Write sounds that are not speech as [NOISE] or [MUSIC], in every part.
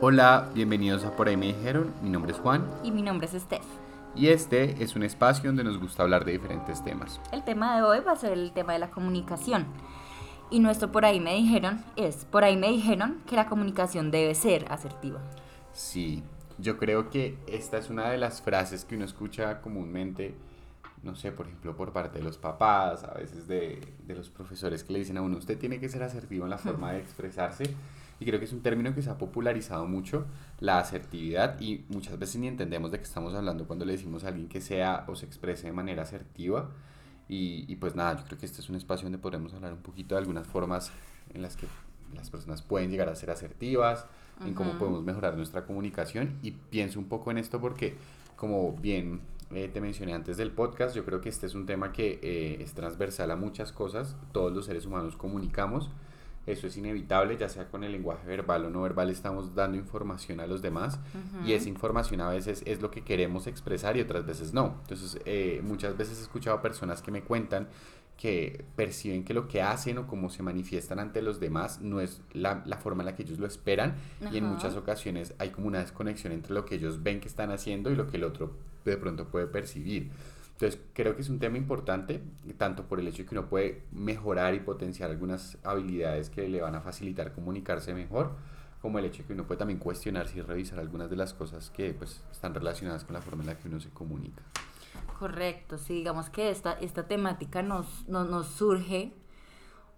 Hola, bienvenidos a Por ahí me dijeron, mi nombre es Juan Y mi nombre es Steph. y este es un espacio donde nos gusta hablar de diferentes temas. El tema de hoy va a ser el tema de la comunicación. Y nuestro por ahí me dijeron es, por ahí me dijeron que la comunicación debe ser asertiva. Sí, yo creo que esta es una de las frases que uno escucha comúnmente, no sé, por ejemplo, por parte de los papás, a veces de, de los profesores que le dicen a uno, usted tiene que ser asertivo en la forma de [LAUGHS] expresarse. Y creo que es un término que se ha popularizado mucho, la asertividad, y muchas veces ni entendemos de qué estamos hablando cuando le decimos a alguien que sea o se exprese de manera asertiva. Y, y pues nada, yo creo que este es un espacio donde podremos hablar un poquito de algunas formas en las que las personas pueden llegar a ser asertivas, en cómo podemos mejorar nuestra comunicación. Y pienso un poco en esto porque, como bien eh, te mencioné antes del podcast, yo creo que este es un tema que eh, es transversal a muchas cosas. Todos los seres humanos comunicamos. Eso es inevitable, ya sea con el lenguaje verbal o no verbal, estamos dando información a los demás y esa información a veces es lo que queremos expresar y otras veces no. Entonces, eh, muchas veces he escuchado personas que me cuentan que perciben que lo que hacen o cómo se manifiestan ante los demás no es la, la forma en la que ellos lo esperan y en muchas ocasiones hay como una desconexión entre lo que ellos ven que están haciendo y lo que el otro de pronto puede percibir. Entonces creo que es un tema importante, tanto por el hecho de que uno puede mejorar y potenciar algunas habilidades que le van a facilitar comunicarse mejor, como el hecho de que uno puede también cuestionarse y revisar algunas de las cosas que pues, están relacionadas con la forma en la que uno se comunica. Correcto, sí, digamos que esta, esta temática nos, nos, nos surge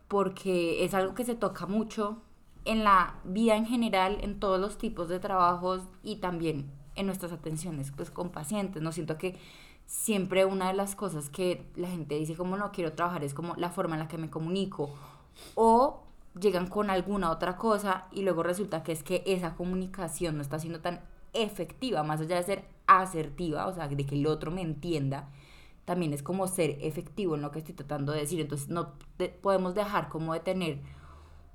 porque es algo que se toca mucho en la vida en general, en todos los tipos de trabajos y también en nuestras atenciones pues con pacientes. No siento que siempre una de las cosas que la gente dice como no quiero trabajar es como la forma en la que me comunico o llegan con alguna otra cosa y luego resulta que es que esa comunicación no está siendo tan efectiva, más allá de ser asertiva, o sea, de que el otro me entienda, también es como ser efectivo en lo que estoy tratando de decir. Entonces no podemos dejar como de tener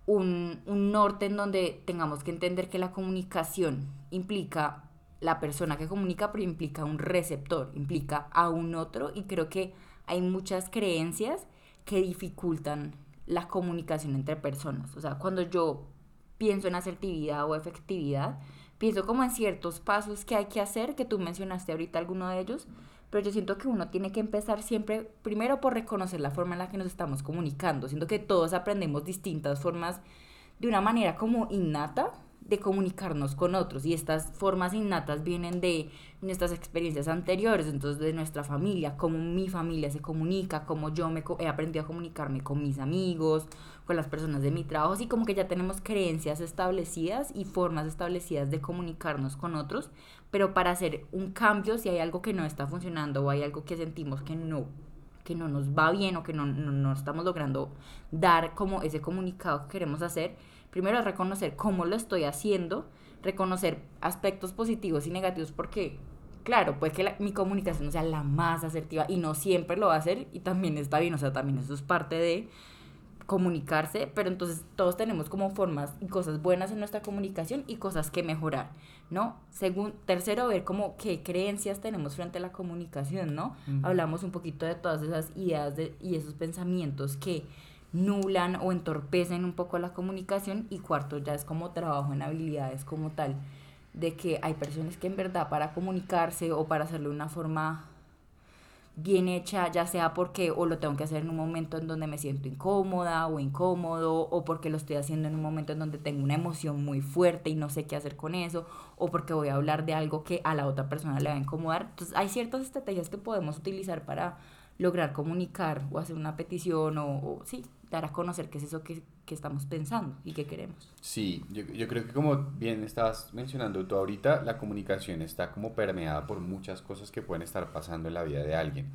un, un norte en donde tengamos que entender que la comunicación implica la persona que comunica, pero implica un receptor, implica a un otro y creo que hay muchas creencias que dificultan la comunicación entre personas. O sea, cuando yo pienso en asertividad o efectividad, pienso como en ciertos pasos que hay que hacer, que tú mencionaste ahorita alguno de ellos, pero yo siento que uno tiene que empezar siempre, primero por reconocer la forma en la que nos estamos comunicando. Siento que todos aprendemos distintas formas de una manera como innata de comunicarnos con otros. Y estas formas innatas vienen de nuestras experiencias anteriores, entonces de nuestra familia, cómo mi familia se comunica, cómo yo me he aprendido a comunicarme con mis amigos, con las personas de mi trabajo, así como que ya tenemos creencias establecidas y formas establecidas de comunicarnos con otros, pero para hacer un cambio si hay algo que no está funcionando o hay algo que sentimos que no que no nos va bien o que no, no, no estamos logrando dar como ese comunicado que queremos hacer, primero es reconocer cómo lo estoy haciendo, reconocer aspectos positivos y negativos, porque, claro, puede que la- mi comunicación no sea la más asertiva y no siempre lo va a hacer y también está bien, o sea, también eso es parte de comunicarse, pero entonces todos tenemos como formas y cosas buenas en nuestra comunicación y cosas que mejorar, ¿no? Según, tercero, ver como qué creencias tenemos frente a la comunicación, ¿no? Hablamos un poquito de todas esas ideas de- y esos pensamientos que nulan o entorpecen un poco la comunicación y cuarto ya es como trabajo en habilidades como tal, de que hay personas que en verdad para comunicarse o para hacerlo de una forma bien hecha, ya sea porque o lo tengo que hacer en un momento en donde me siento incómoda o incómodo, o porque lo estoy haciendo en un momento en donde tengo una emoción muy fuerte y no sé qué hacer con eso, o porque voy a hablar de algo que a la otra persona le va a incomodar. Entonces hay ciertas estrategias que podemos utilizar para lograr comunicar o hacer una petición o, o sí, dar a conocer qué es eso que, que estamos pensando y que queremos. Sí, yo, yo creo que como bien estabas mencionando tú ahorita, la comunicación está como permeada por muchas cosas que pueden estar pasando en la vida de alguien.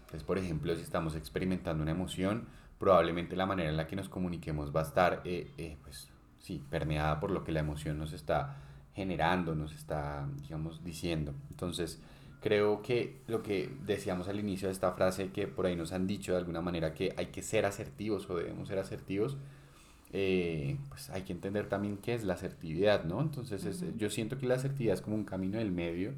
Entonces, por ejemplo, si estamos experimentando una emoción, probablemente la manera en la que nos comuniquemos va a estar, eh, eh, pues, sí, permeada por lo que la emoción nos está generando, nos está, digamos, diciendo. Entonces, creo que lo que decíamos al inicio de esta frase, que por ahí nos han dicho de alguna manera que hay que ser asertivos o debemos ser asertivos, eh, pues hay que entender también qué es la asertividad, ¿no? Entonces es- yo siento que la asertividad es como un camino del medio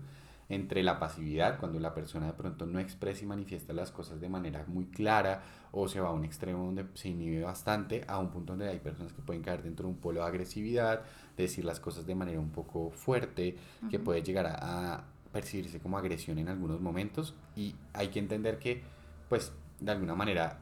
entre la pasividad, cuando la persona de pronto no expresa y manifiesta las cosas de manera muy clara o se va a un extremo donde se inhibe bastante, a un punto donde hay personas que pueden caer dentro de un polo de agresividad, decir las cosas de manera un poco fuerte, que puede llegar a, a percibirse como agresión en algunos momentos y hay que entender que pues de alguna manera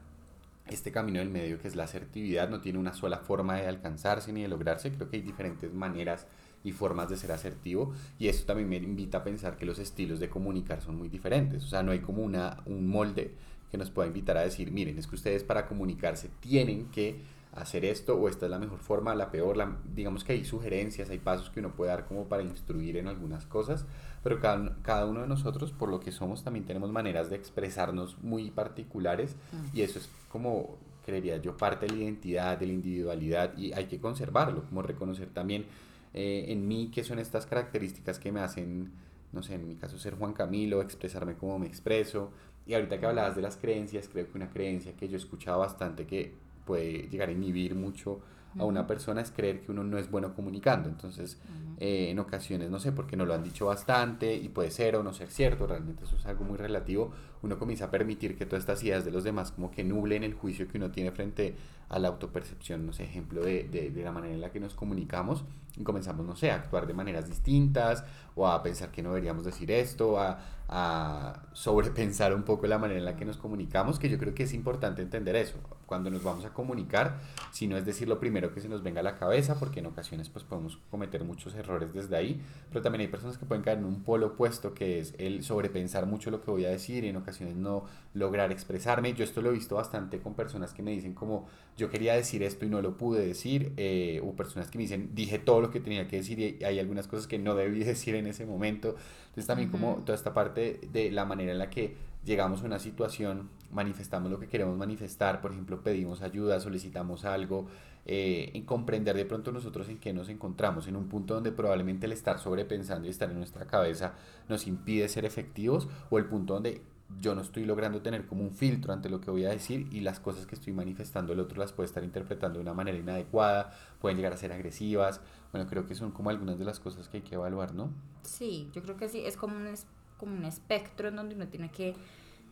este camino del medio que es la asertividad no tiene una sola forma de alcanzarse ni de lograrse, creo que hay diferentes maneras y formas de ser asertivo y esto también me invita a pensar que los estilos de comunicar son muy diferentes, o sea, no hay como una, un molde que nos pueda invitar a decir, miren, es que ustedes para comunicarse tienen que hacer esto o esta es la mejor forma, la peor, la, digamos que hay sugerencias, hay pasos que uno puede dar como para instruir en algunas cosas, pero cada, cada uno de nosotros, por lo que somos, también tenemos maneras de expresarnos muy particulares mm. y eso es como, creería yo, parte de la identidad, de la individualidad y hay que conservarlo, como reconocer también eh, en mí qué son estas características que me hacen, no sé, en mi caso ser Juan Camilo, expresarme como me expreso. Y ahorita que hablabas de las creencias, creo que una creencia que yo he escuchado bastante que puede llegar a inhibir mucho a una persona es creer que uno no es bueno comunicando. Entonces, eh, en ocasiones, no sé, porque no lo han dicho bastante y puede ser o no ser cierto, realmente eso es algo muy relativo, uno comienza a permitir que todas estas ideas de los demás como que nublen el juicio que uno tiene frente a la autopercepción, no sé, ejemplo de, de, de la manera en la que nos comunicamos y comenzamos, no sé, a actuar de maneras distintas o a pensar que no deberíamos decir esto, a, a sobrepensar un poco la manera en la que nos comunicamos, que yo creo que es importante entender eso. Cuando nos vamos a comunicar, si no es decir lo primero que se nos venga a la cabeza, porque en ocasiones pues podemos cometer muchos errores desde ahí, pero también hay personas que pueden caer en un polo opuesto, que es el sobrepensar mucho lo que voy a decir y en ocasiones no lograr expresarme. Yo esto lo he visto bastante con personas que me dicen como yo quería decir esto y no lo pude decir, eh, o personas que me dicen dije todo lo que tenía que decir y hay algunas cosas que no debí [LAUGHS] decir en ese momento. Entonces también como toda esta parte de la manera en la que llegamos a una situación, manifestamos lo que queremos manifestar, por ejemplo, pedimos ayuda, solicitamos algo, eh, en comprender de pronto nosotros en qué nos encontramos, en un punto donde probablemente el estar sobrepensando y estar en nuestra cabeza nos impide ser efectivos, o el punto donde yo no estoy logrando tener como un filtro ante lo que voy a decir y las cosas que estoy manifestando el otro las puede estar interpretando de una manera inadecuada, pueden llegar a ser agresivas. Bueno, creo que son como algunas de las cosas que hay que evaluar, ¿no? Sí, yo creo que sí, es como un, como un espectro en donde uno tiene que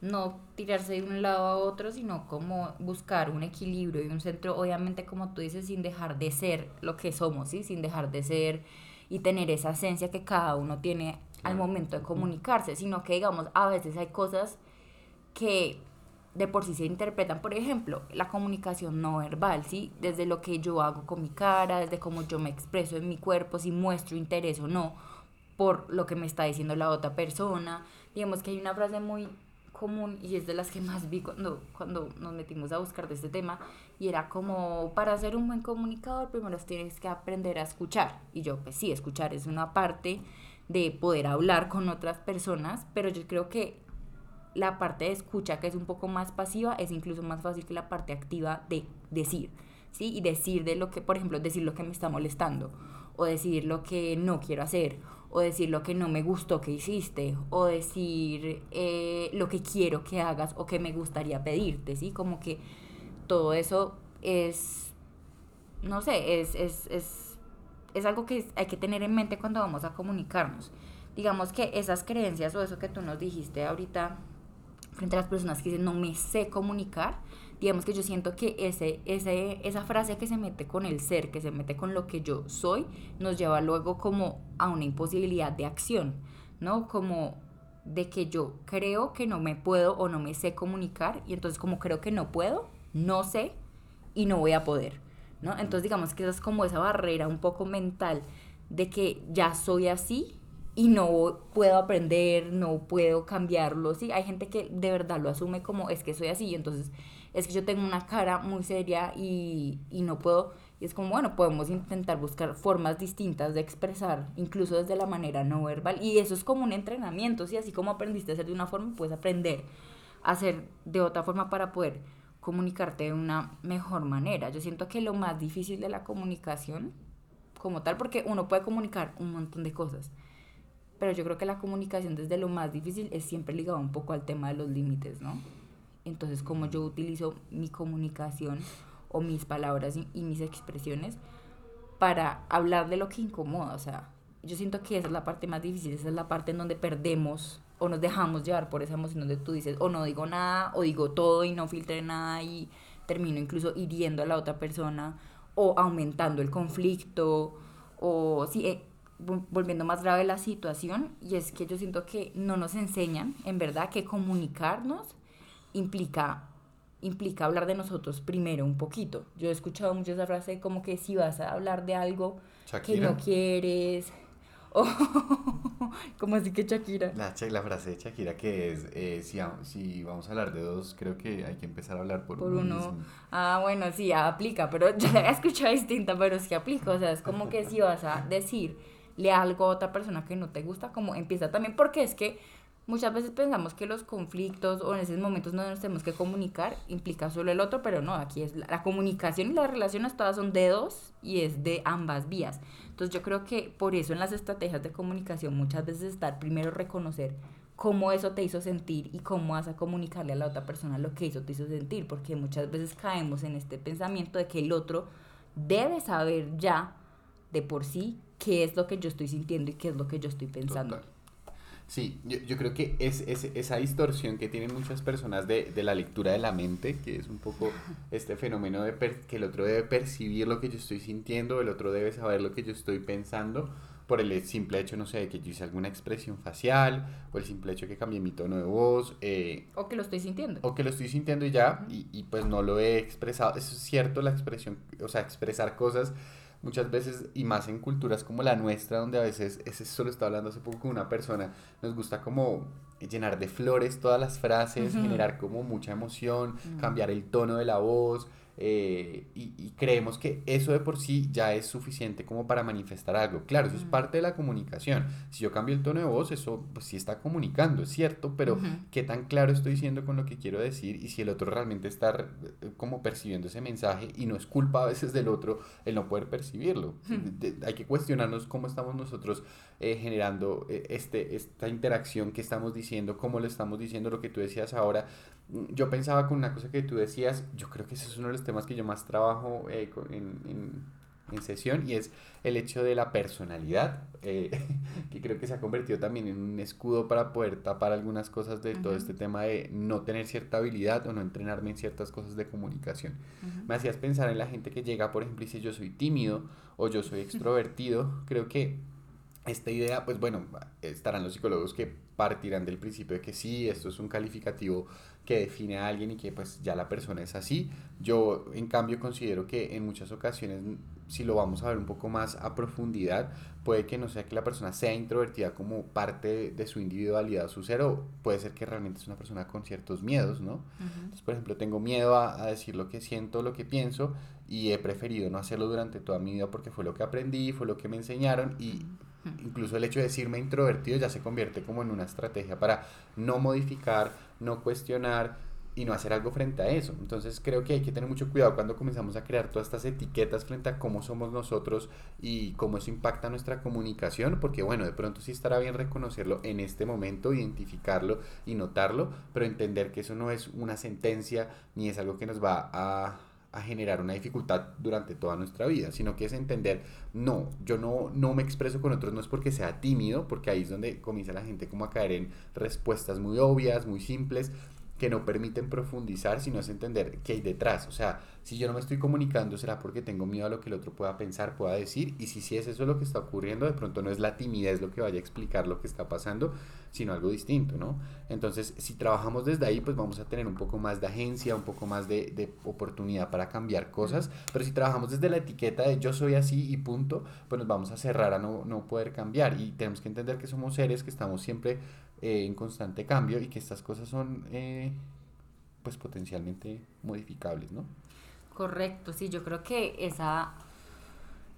no tirarse de un lado a otro, sino como buscar un equilibrio y un centro, obviamente como tú dices, sin dejar de ser lo que somos, ¿sí? Sin dejar de ser y tener esa esencia que cada uno tiene al momento de comunicarse, sino que digamos, a veces hay cosas que de por sí se interpretan, por ejemplo, la comunicación no verbal, ¿sí? Desde lo que yo hago con mi cara, desde cómo yo me expreso en mi cuerpo, si muestro interés o no por lo que me está diciendo la otra persona. Digamos que hay una frase muy común y es de las que más vi cuando, cuando nos metimos a buscar de este tema y era como para ser un buen comunicador primero tienes que aprender a escuchar y yo pues sí, escuchar es una parte de poder hablar con otras personas, pero yo creo que la parte de escucha, que es un poco más pasiva, es incluso más fácil que la parte activa de decir, ¿sí? Y decir de lo que, por ejemplo, decir lo que me está molestando, o decir lo que no quiero hacer, o decir lo que no me gustó que hiciste, o decir eh, lo que quiero que hagas o que me gustaría pedirte, ¿sí? Como que todo eso es, no sé, es, es, es es algo que hay que tener en mente cuando vamos a comunicarnos. Digamos que esas creencias o eso que tú nos dijiste ahorita frente a las personas que dicen no me sé comunicar, digamos que yo siento que ese, ese, esa frase que se mete con el ser, que se mete con lo que yo soy, nos lleva luego como a una imposibilidad de acción, ¿no? Como de que yo creo que no me puedo o no me sé comunicar y entonces como creo que no puedo, no sé y no voy a poder. ¿no? Entonces digamos que esa es como esa barrera un poco mental de que ya soy así y no puedo aprender, no puedo cambiarlo, ¿sí? Hay gente que de verdad lo asume como es que soy así, entonces es que yo tengo una cara muy seria y, y no puedo, y es como, bueno, podemos intentar buscar formas distintas de expresar, incluso desde la manera no verbal, y eso es como un entrenamiento, ¿sí? Así como aprendiste a hacer de una forma, puedes aprender a hacer de otra forma para poder comunicarte de una mejor manera. Yo siento que lo más difícil de la comunicación, como tal, porque uno puede comunicar un montón de cosas, pero yo creo que la comunicación desde lo más difícil es siempre ligado un poco al tema de los límites, ¿no? Entonces, como yo utilizo mi comunicación o mis palabras y, mis expresiones para hablar de lo que incomoda, o sea, yo siento que esa es la parte más difícil, esa es la parte en donde perdemos o nos dejamos llevar por esa emoción donde tú dices, o no digo nada, o digo todo y no filtre nada y termino incluso hiriendo a la otra persona, o aumentando el conflicto, o sí, eh, volviendo más grave la situación, y es que yo siento que no nos enseñan, en verdad, que comunicarnos implica implica hablar de nosotros primero un poquito. Yo he escuchado mucho esa frase como que si vas a hablar de algo que no quieres, [LAUGHS] o como así que Shakira. La, la frase de Shakira que es, eh, si, si, vamos a hablar de dos, creo que hay que empezar a hablar por, uno. Ah, bueno, sí, aplica, pero [LAUGHS] yo la he escuchado distinta, pero sí aplica. O sea, es como que si vas a decirle algo a otra persona que no te gusta, como empieza también, porque es que Muchas veces pensamos que los conflictos o en esos momentos no nos tenemos que comunicar, implica solo el otro, pero no, aquí es la, comunicación y las relaciones todas son de dos y es de ambas vías. Entonces yo creo que por eso en las estrategias de comunicación muchas veces estar primero reconocer cómo eso te hizo sentir y cómo vas a comunicarle a la otra persona lo que eso te hizo sentir, porque muchas veces caemos en este pensamiento de que el otro debe saber ya de por sí qué es lo que yo estoy sintiendo y qué es lo que yo estoy pensando. Sí, yo, yo creo que es, es, esa distorsión que tienen muchas personas de, de, la lectura de la mente, que es un poco [LAUGHS] este fenómeno de que el otro debe percibir lo que yo estoy sintiendo, el otro debe saber lo que yo estoy pensando, por el simple hecho, no sé, de que yo hice alguna expresión facial, o el simple hecho de que cambié mi tono de voz. Eh, o que lo estoy sintiendo. O que lo estoy sintiendo y ya, y, y pues no lo he expresado. Eso es cierto, la expresión, o sea, expresar cosas muchas veces, y más en culturas como la nuestra, donde a veces, ese solo estaba hablando hace poco con una persona, nos gusta como llenar de flores todas las frases, generar como mucha emoción, cambiar el tono de la voz, eh, y, creemos que eso de por sí ya es suficiente como para manifestar algo. Claro, eso es parte de la comunicación. Si yo cambio el tono de voz, eso pues sí está comunicando, es cierto, pero qué tan claro estoy diciendo con lo que quiero decir y si el otro realmente está eh, como percibiendo ese mensaje y no es culpa a veces del otro el no poder percibirlo. hay que cuestionarnos cómo estamos nosotros eh, generando este, esta interacción que estamos diciendo, cómo lo estamos diciendo, lo que tú decías ahora yo pensaba con una cosa que tú decías, yo creo que ese es uno de los temas que yo más trabajo eh, en, en, en, sesión y es el hecho de la personalidad, eh, [LAUGHS] que creo que se ha convertido también en un escudo para poder tapar algunas cosas de todo este tema de no tener cierta habilidad o no entrenarme en ciertas cosas de comunicación. Me hacías pensar en la gente que llega, por ejemplo, y dice yo soy tímido o yo soy [LAUGHS] extrovertido, creo que esta idea, pues bueno, estarán los psicólogos que partirán del principio de que sí, esto es un calificativo que define a alguien y que pues ya la persona es así. Yo en cambio considero que en muchas ocasiones, si lo vamos a ver un poco más a profundidad, puede que no sea que la persona sea introvertida como parte de su individualidad, su ser, o puede ser que realmente es una persona con ciertos miedos, ¿no? Entonces, por ejemplo, tengo miedo a, decir lo que siento, lo que pienso, y he preferido no hacerlo durante toda mi vida porque fue lo que aprendí, fue lo que me enseñaron, y incluso el hecho de decirme introvertido ya se convierte como en una estrategia para no modificar, no cuestionar y no hacer algo frente a eso. Entonces creo que hay que tener mucho cuidado cuando comenzamos a crear todas estas etiquetas frente a cómo somos nosotros y cómo eso impacta nuestra comunicación, porque bueno, de pronto sí estará bien reconocerlo en este momento, identificarlo y notarlo, pero entender que eso no es una sentencia ni es algo que nos va a a generar una dificultad durante toda nuestra vida, sino que es entender, no, yo no, no me expreso con otros, no es porque sea tímido, porque ahí es donde comienza la gente como a caer en respuestas muy obvias, muy simples, que no permiten profundizar, sino es entender qué hay detrás. O sea, si yo no me estoy comunicando, será porque tengo miedo a lo que el otro pueda pensar, pueda decir, y si sí es eso lo que está ocurriendo, de pronto no es la timidez lo que vaya a explicar lo que está pasando, sino algo distinto, ¿no? Entonces, si trabajamos desde ahí, pues vamos a tener un poco más de agencia, un poco más de, de oportunidad para cambiar cosas, pero si trabajamos desde la etiqueta de yo soy así y punto, pues nos vamos a cerrar a no, no poder cambiar, y tenemos que entender que somos seres que estamos siempre eh, en constante cambio y que estas cosas son eh, pues potencialmente modificables, ¿no? Correcto, sí, yo creo que esa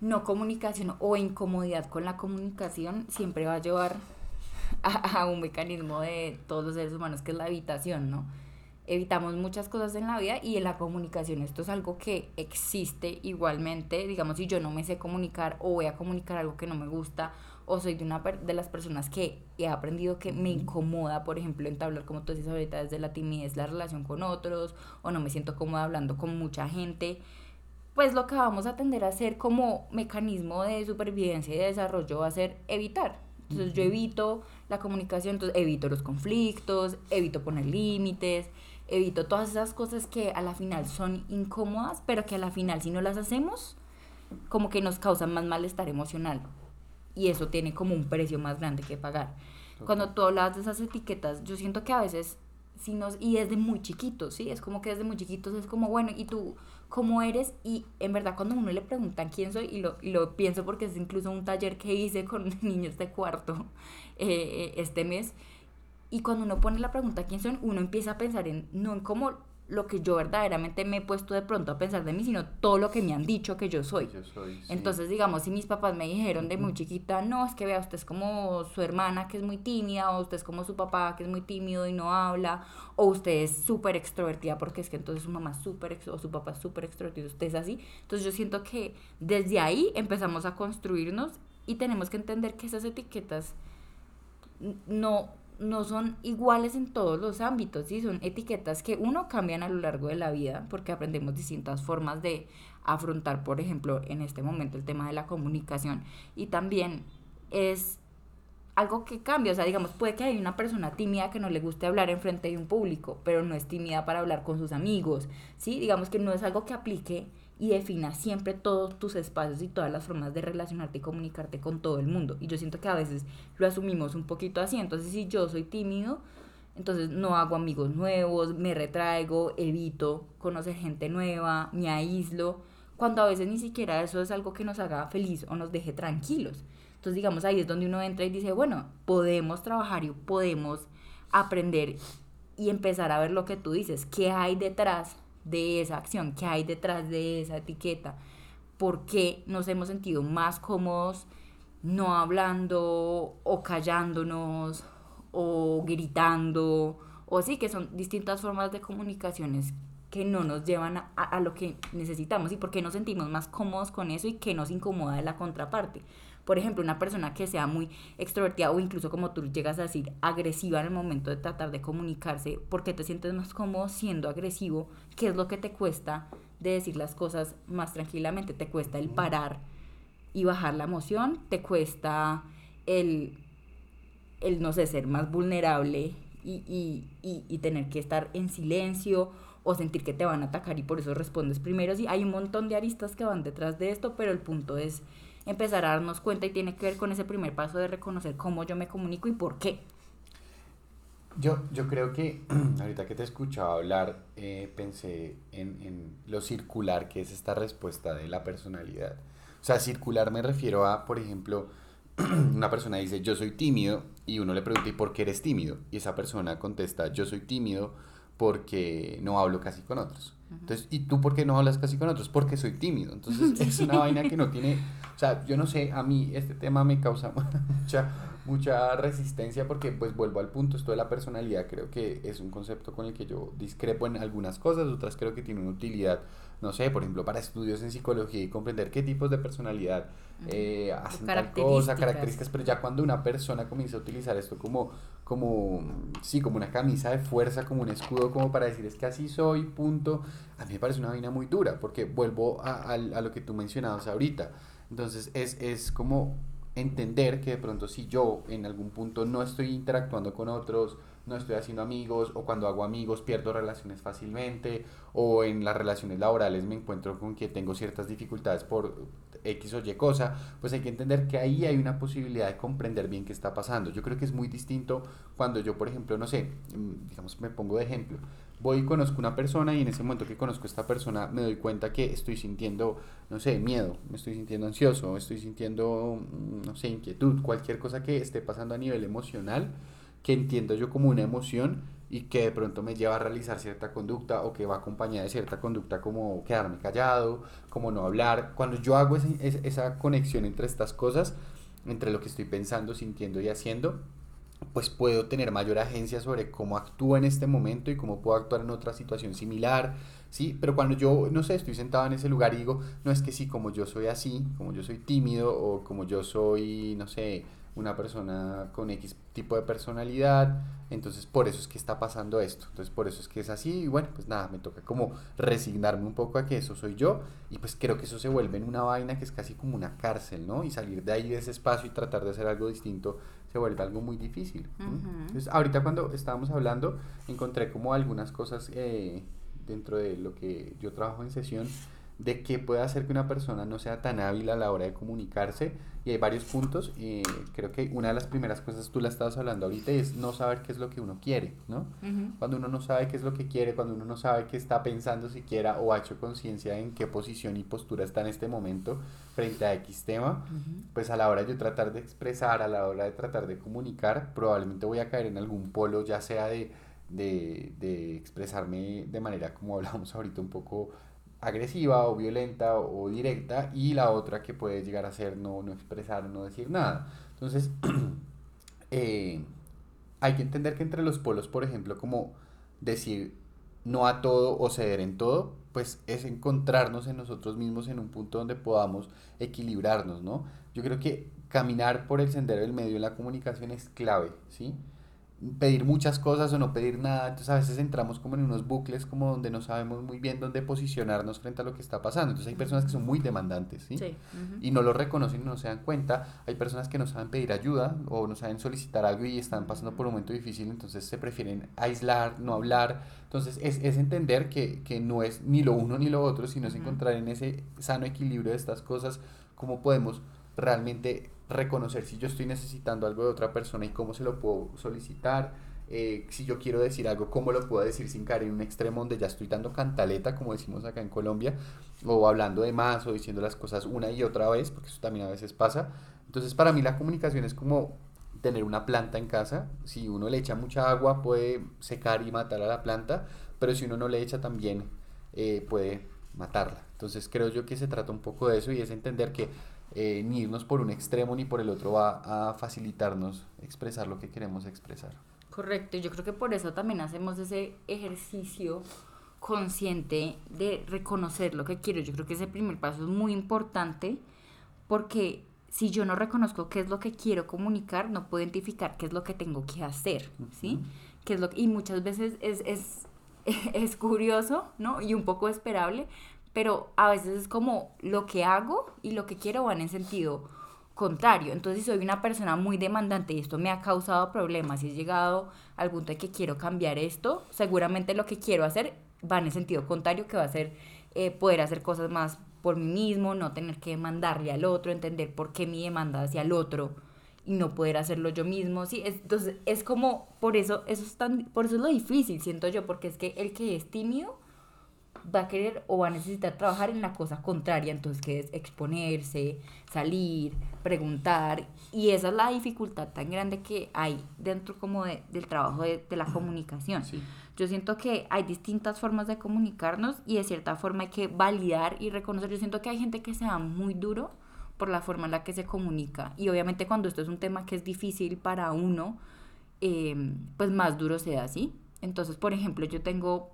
no comunicación o incomodidad con la comunicación siempre va a llevar [LAUGHS] a, a, un mecanismo de todos los seres humanos que es la evitación, ¿no? Evitamos muchas cosas en la vida y en la comunicación esto es algo que existe igualmente, digamos, si yo no me sé comunicar o voy a comunicar algo que no me gusta o soy de una de las personas que he aprendido que me incomoda, por ejemplo, entablar, como tú dices ahorita, desde la timidez, la relación con otros, o no me siento cómoda hablando con mucha gente. pues lo que vamos a tender a hacer como mecanismo de supervivencia y de desarrollo va a ser evitar. Entonces yo evito la comunicación, entonces evito los conflictos, evito poner límites, evito todas esas cosas que a la final son incómodas, pero que a la final si no las hacemos, como que nos causan más malestar emocional. Y eso tiene como un precio más grande que pagar. Cuando tú hablas de esas etiquetas, yo siento que a veces, si nos, y desde muy chiquitos, ¿sí? Es como que desde muy chiquitos es como, bueno, ¿y tú cómo eres? Y en verdad cuando uno le preguntan quién soy, y lo, y lo pienso porque es incluso un taller que hice con [LAUGHS] niños de cuarto eh, este mes, y cuando uno pone la pregunta quién son, uno empieza a pensar en, no en cómo lo que yo verdaderamente me he puesto de pronto a pensar de mí, sino todo lo que me han dicho que yo soy. Entonces, digamos, si mis papás me dijeron de muy chiquita, no, es que vea, usted es como su hermana que es muy tímida, o usted es como su papá que es muy tímido y no habla, o usted es súper extrovertida porque es que entonces su mamá es súper, o su papá es súper extrovertido, usted es así. Entonces yo siento que desde ahí empezamos a construirnos y tenemos que entender que esas etiquetas no no son iguales en todos los ámbitos, ¿sí? son etiquetas que uno cambian a lo largo de la vida porque aprendemos distintas formas de afrontar, por ejemplo, en este momento el tema de la comunicación y también es algo que cambia, o sea, digamos, puede que haya una persona tímida que no le guste hablar en frente de un público, pero no es tímida para hablar con sus amigos, ¿sí? Digamos que no es algo que aplique y defina siempre todos tus espacios y todas las formas de relacionarte y comunicarte con todo el mundo. Y yo siento que a veces lo asumimos un poquito así. Entonces, si yo soy tímido, entonces no hago amigos nuevos, me retraigo, evito conocer gente nueva, me aíslo, cuando a veces ni siquiera eso es algo que nos haga feliz o nos deje tranquilos. Entonces, digamos, ahí es donde uno entra y dice, bueno, podemos trabajar y podemos aprender y empezar a ver lo que tú dices, qué hay detrás de esa acción, qué hay detrás de esa etiqueta, por qué nos hemos sentido más cómodos no hablando o callándonos o gritando o sí que son distintas formas de comunicaciones que no nos llevan a, a, lo que necesitamos y por qué nos sentimos más cómodos con eso y que nos incomoda de la contraparte. Por ejemplo, una persona que sea muy extrovertida o incluso como tú llegas a decir, agresiva en el momento de tratar de comunicarse, ¿por qué te sientes más cómodo siendo agresivo? ¿Qué es lo que te cuesta de decir las cosas más tranquilamente? ¿Te cuesta el parar y bajar la emoción? ¿Te cuesta el, el no sé, ser más vulnerable y, y, y, y tener que estar en silencio? o sentir que te van a atacar y por eso respondes primero. Sí, hay un montón de aristas que van detrás de esto, pero el punto es empezar a darnos cuenta y tiene que ver con ese primer paso de reconocer cómo yo me comunico y por qué. Yo, yo creo que [CLEARS THROAT] ahorita que te escuchaba hablar, eh, pensé en, en, lo circular que es esta respuesta de la personalidad. O sea, circular me refiero a, por ejemplo, [CLEARS THROAT] una persona dice, yo soy tímido, y uno le pregunta, ¿y por qué eres tímido? Y esa persona contesta, yo soy tímido porque no hablo casi con otros. Entonces, ¿y tú por qué no hablas casi con otros? Porque soy tímido. Entonces, [LAUGHS] es una vaina que no tiene o sea, yo no sé, a mí este tema me causa [LAUGHS] mucha, mucha resistencia porque pues vuelvo al punto, esto de la personalidad creo que es un concepto con el que yo discrepo en algunas cosas, otras creo que tiene una utilidad, no sé, por ejemplo, para estudios en psicología y comprender qué tipos de personalidad eh, hacen tal cosa, características, pero ya cuando una persona comienza a utilizar esto como, como, sí, como una camisa de fuerza, como un escudo, como para decir es que así soy, punto, a mí me parece una vaina muy dura, porque vuelvo a, a, a lo que tú mencionabas ahorita, entonces es, es como entender que de pronto si yo en algún punto no estoy interactuando con otros, no estoy haciendo amigos o cuando hago amigos pierdo relaciones fácilmente o en las relaciones laborales me encuentro con que tengo ciertas dificultades por X o Y cosa, pues hay que entender que ahí hay una posibilidad de comprender bien qué está pasando. Yo creo que es muy distinto cuando yo, por ejemplo, no sé, mm, digamos, me pongo de ejemplo, voy y conozco una persona y en ese momento que conozco a esta persona me doy cuenta que estoy sintiendo, no sé, miedo, me estoy sintiendo ansioso, estoy sintiendo, mm, no sé, inquietud, cualquier cosa que esté pasando a nivel emocional, que entiendo yo como una emoción y que de pronto me lleva a realizar cierta conducta o que va acompañada de cierta conducta como quedarme callado, como no hablar. Cuando yo hago esa conexión entre estas cosas, entre lo que estoy pensando, sintiendo y haciendo, pues puedo tener mayor agencia sobre cómo actúo en este momento y cómo puedo actuar en otra situación similar, ¿sí? Pero cuando yo, no sé, estoy sentado en ese lugar y digo, no es que sí, como yo soy así, como yo soy tímido o como yo soy, no sé, una persona con X tipo de personalidad, entonces por eso es que está pasando esto, entonces por eso es que es así y bueno, pues nada, me toca como resignarme un poco a que eso soy yo y pues creo que eso se vuelve en una vaina que es casi como una cárcel, ¿no? Y salir de ahí de ese espacio y tratar de hacer algo distinto se vuelve algo muy difícil. Entonces ahorita cuando estábamos hablando encontré como algunas cosas eh, dentro de lo que yo trabajo en sesión de qué puede hacer que una persona no sea tan hábil a la hora de comunicarse y hay varios puntos y creo que una de las primeras cosas tú la estabas hablando ahorita es no saber qué es lo que uno quiere, ¿no? Cuando uno no sabe qué es lo que quiere, cuando uno no sabe qué está pensando siquiera o ha hecho conciencia en qué posición y postura está en este momento frente a X tema, pues a la hora de tratar de expresar, a la hora de tratar de comunicar, probablemente voy a caer en algún polo, ya sea de, de, de expresarme de manera como [LAUGHS] hablamos ahorita un poco agresiva o violenta o, directa y la otra que puede llegar a ser no, no expresar, no decir nada. Entonces, [CLEARS THROAT] eh, hay que entender que entre los polos, por ejemplo, como decir no a todo o ceder en todo, pues es encontrarnos en nosotros mismos en un punto donde podamos equilibrarnos, ¿no? Yo creo que caminar por el sendero del medio en la comunicación es clave, ¿sí? Pedir muchas cosas o no pedir nada, entonces a veces entramos como en unos bucles como donde no sabemos muy bien dónde posicionarnos frente a lo que está pasando. Entonces hay personas que son muy demandantes, ¿sí? Y no lo reconocen y no se dan cuenta. Hay personas que no saben pedir ayuda o no saben solicitar algo y están pasando por un momento difícil, entonces se prefieren aislar, no hablar. Entonces es, es entender que, que, no es ni lo uno ni lo otro, sino es encontrar en ese sano equilibrio de estas cosas cómo podemos realmente reconocer si yo estoy necesitando algo de otra persona y cómo se lo puedo solicitar. Eh, si yo quiero decir algo, cómo lo puedo decir sin caer en un extremo donde ya estoy dando cantaleta, como decimos acá en Colombia, o hablando de más o diciendo las cosas una y otra vez, porque eso también a veces pasa. Entonces, para mí la comunicación es como tener una planta en casa. Si uno le echa mucha agua, puede secar y matar a la planta, pero si uno no le echa también eh, puede matarla. Entonces, creo yo que se trata un poco de eso y es entender que eh, ni irnos por un extremo ni por el otro va a facilitarnos expresar lo que queremos expresar. Correcto, yo creo que por eso también hacemos ese ejercicio consciente de reconocer lo que quiero. Yo creo que ese primer paso es muy importante porque si yo no reconozco qué es lo que quiero comunicar, no puedo identificar qué es lo que tengo que hacer, ¿sí? es lo, y muchas veces es, es, [LAUGHS] es curioso, ¿no? Y un poco esperable, pero a veces es como lo que hago y lo que quiero van en sentido contrario. Entonces, si soy una persona muy demandante y esto me ha causado problemas y he llegado al punto de que quiero cambiar esto, seguramente lo que quiero hacer va en sentido contrario, que va a ser eh, poder hacer cosas más por mí mismo, no tener que demandarle al otro, entender por qué mi demanda hacia el otro y no poder hacerlo yo mismo. Sí, entonces es como, por eso, eso es tan, por eso es lo difícil, siento yo, porque es que el que es tímido va a querer o va a necesitar trabajar en la cosa contraria, entonces que es exponerse, salir, preguntar, y esa es la dificultad tan grande que hay dentro como de, del trabajo de, de la comunicación. Yo siento que hay distintas formas de comunicarnos y de cierta forma hay que validar y reconocer. Yo siento que hay gente que se da muy duro por la forma en la que se comunica y obviamente cuando esto es un tema que es difícil para uno, eh, pues más duro se da, ¿sí? Entonces, por ejemplo, yo tengo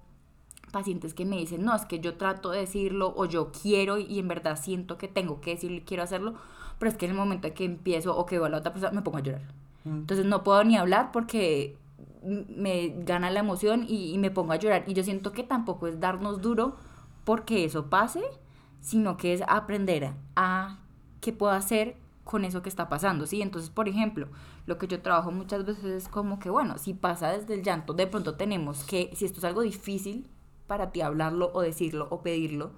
pacientes que me dicen, no, es que yo trato de decirlo o yo quiero y en verdad siento que tengo que decirlo y quiero hacerlo, pero es que en el momento en que empiezo o que veo a la otra persona me pongo a llorar. Mm. Entonces no puedo ni hablar porque me gana la emoción y, me pongo a llorar. Y yo siento que tampoco es darnos duro porque eso pase, sino que es aprender a qué puedo hacer con eso que está pasando, ¿sí? Entonces, por ejemplo, lo que yo trabajo muchas veces es como que, bueno, si pasa desde el llanto, de pronto tenemos que, si esto es algo difícil, para ti hablarlo o decirlo o pedirlo,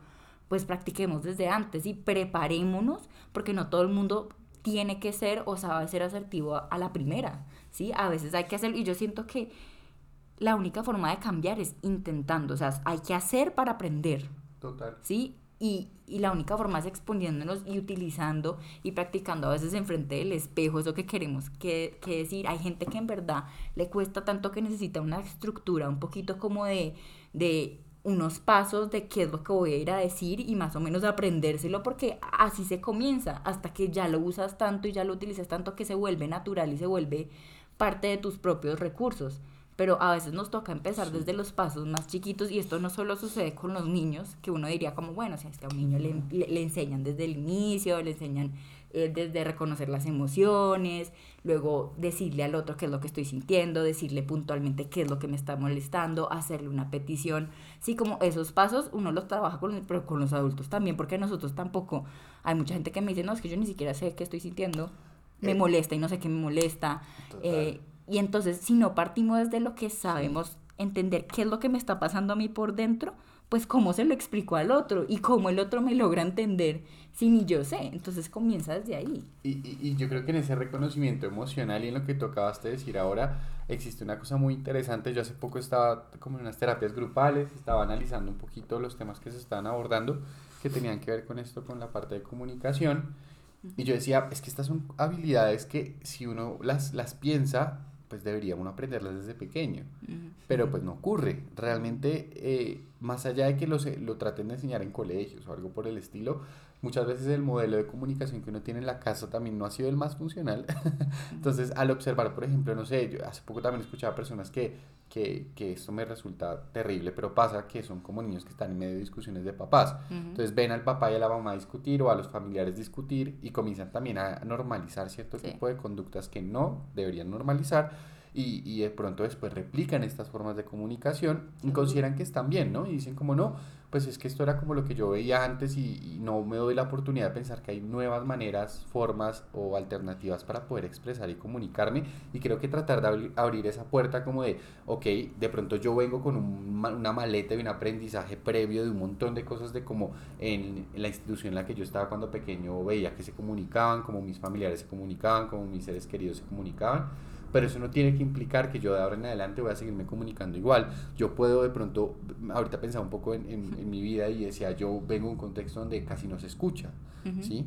pues practiquemos desde antes y preparémonos, porque no todo el mundo tiene que ser o sabe ser asertivo a, la primera, ¿sí? A veces hay que hacer, y yo siento que la única forma de cambiar es intentando, o sea, hay que hacer para aprender. Total. ¿Sí? Y, y, la única forma es exponiéndonos y utilizando y practicando a veces enfrente del espejo eso que queremos que, que, decir. Hay gente que en verdad le cuesta tanto que necesita una estructura, un poquito como de, de unos pasos de qué es lo que voy a ir a decir y más o menos aprendérselo porque así se comienza hasta que ya lo usas tanto y ya lo utilizas tanto que se vuelve natural y se vuelve parte de tus propios recursos. pero a veces nos toca empezar desde los pasos más chiquitos y esto no solo sucede con los niños, que uno diría como, bueno, si es que a un niño le, le, enseñan desde el inicio, le enseñan eh, desde reconocer las emociones, luego decirle al otro qué es lo que estoy sintiendo, decirle puntualmente qué es lo que me está molestando, hacerle una petición. Sí, como esos pasos uno los trabaja con, pero con los adultos también, porque nosotros tampoco, hay mucha gente que me dice, no, es que yo ni siquiera sé qué estoy sintiendo, me eh. molesta y no sé qué me molesta. Eh, y entonces, si no partimos desde lo que sabemos, entender qué es lo que me está pasando a mí por dentro, pues cómo se lo explico al otro y cómo el otro me logra entender si ni yo sé. Entonces comienza desde ahí. Y, y, yo creo que en ese reconocimiento emocional y en lo que de decir ahora, existe una cosa muy interesante. Yo hace poco estaba como en unas terapias grupales, estaba analizando un poquito los temas que se estaban abordando que tenían que ver con esto, con la parte de comunicación. Y yo decía, es que estas son habilidades que si uno las, las piensa, pues debería uno aprenderlas desde pequeño. Pero pues no ocurre. Realmente, eh, más allá de que lo, lo traten de enseñar en colegios o algo por el estilo, muchas veces el modelo de comunicación que uno tiene en la casa también no ha sido el más funcional. [LAUGHS] Entonces, al observar, por ejemplo, no sé, yo hace poco también escuchaba personas que, que, que esto me resulta terrible, pero pasa que son como niños que están en medio de discusiones de papás. Entonces, ven al papá y a la mamá discutir o a los familiares discutir y comienzan también a normalizar cierto tipo de conductas que no deberían normalizar y, y, de pronto después replican estas formas de comunicación y consideran que están bien, ¿no? Y dicen como no, pues es que esto era como lo que yo veía antes y, no me doy la oportunidad de pensar que hay nuevas maneras, formas o alternativas para poder expresar y comunicarme. Y creo que tratar de abrir esa puerta como de, ok, de pronto yo vengo con una maleta y un aprendizaje previo de un montón de cosas de como en, en la institución en la que yo estaba cuando pequeño veía que se comunicaban, como mis familiares se comunicaban, como mis seres queridos se comunicaban pero eso no tiene que implicar que yo de ahora en adelante voy a seguirme comunicando igual. Yo puedo de pronto, ahorita pensaba un poco en, en, mi vida y decía, yo vengo de un contexto donde casi no se escucha, ¿sí?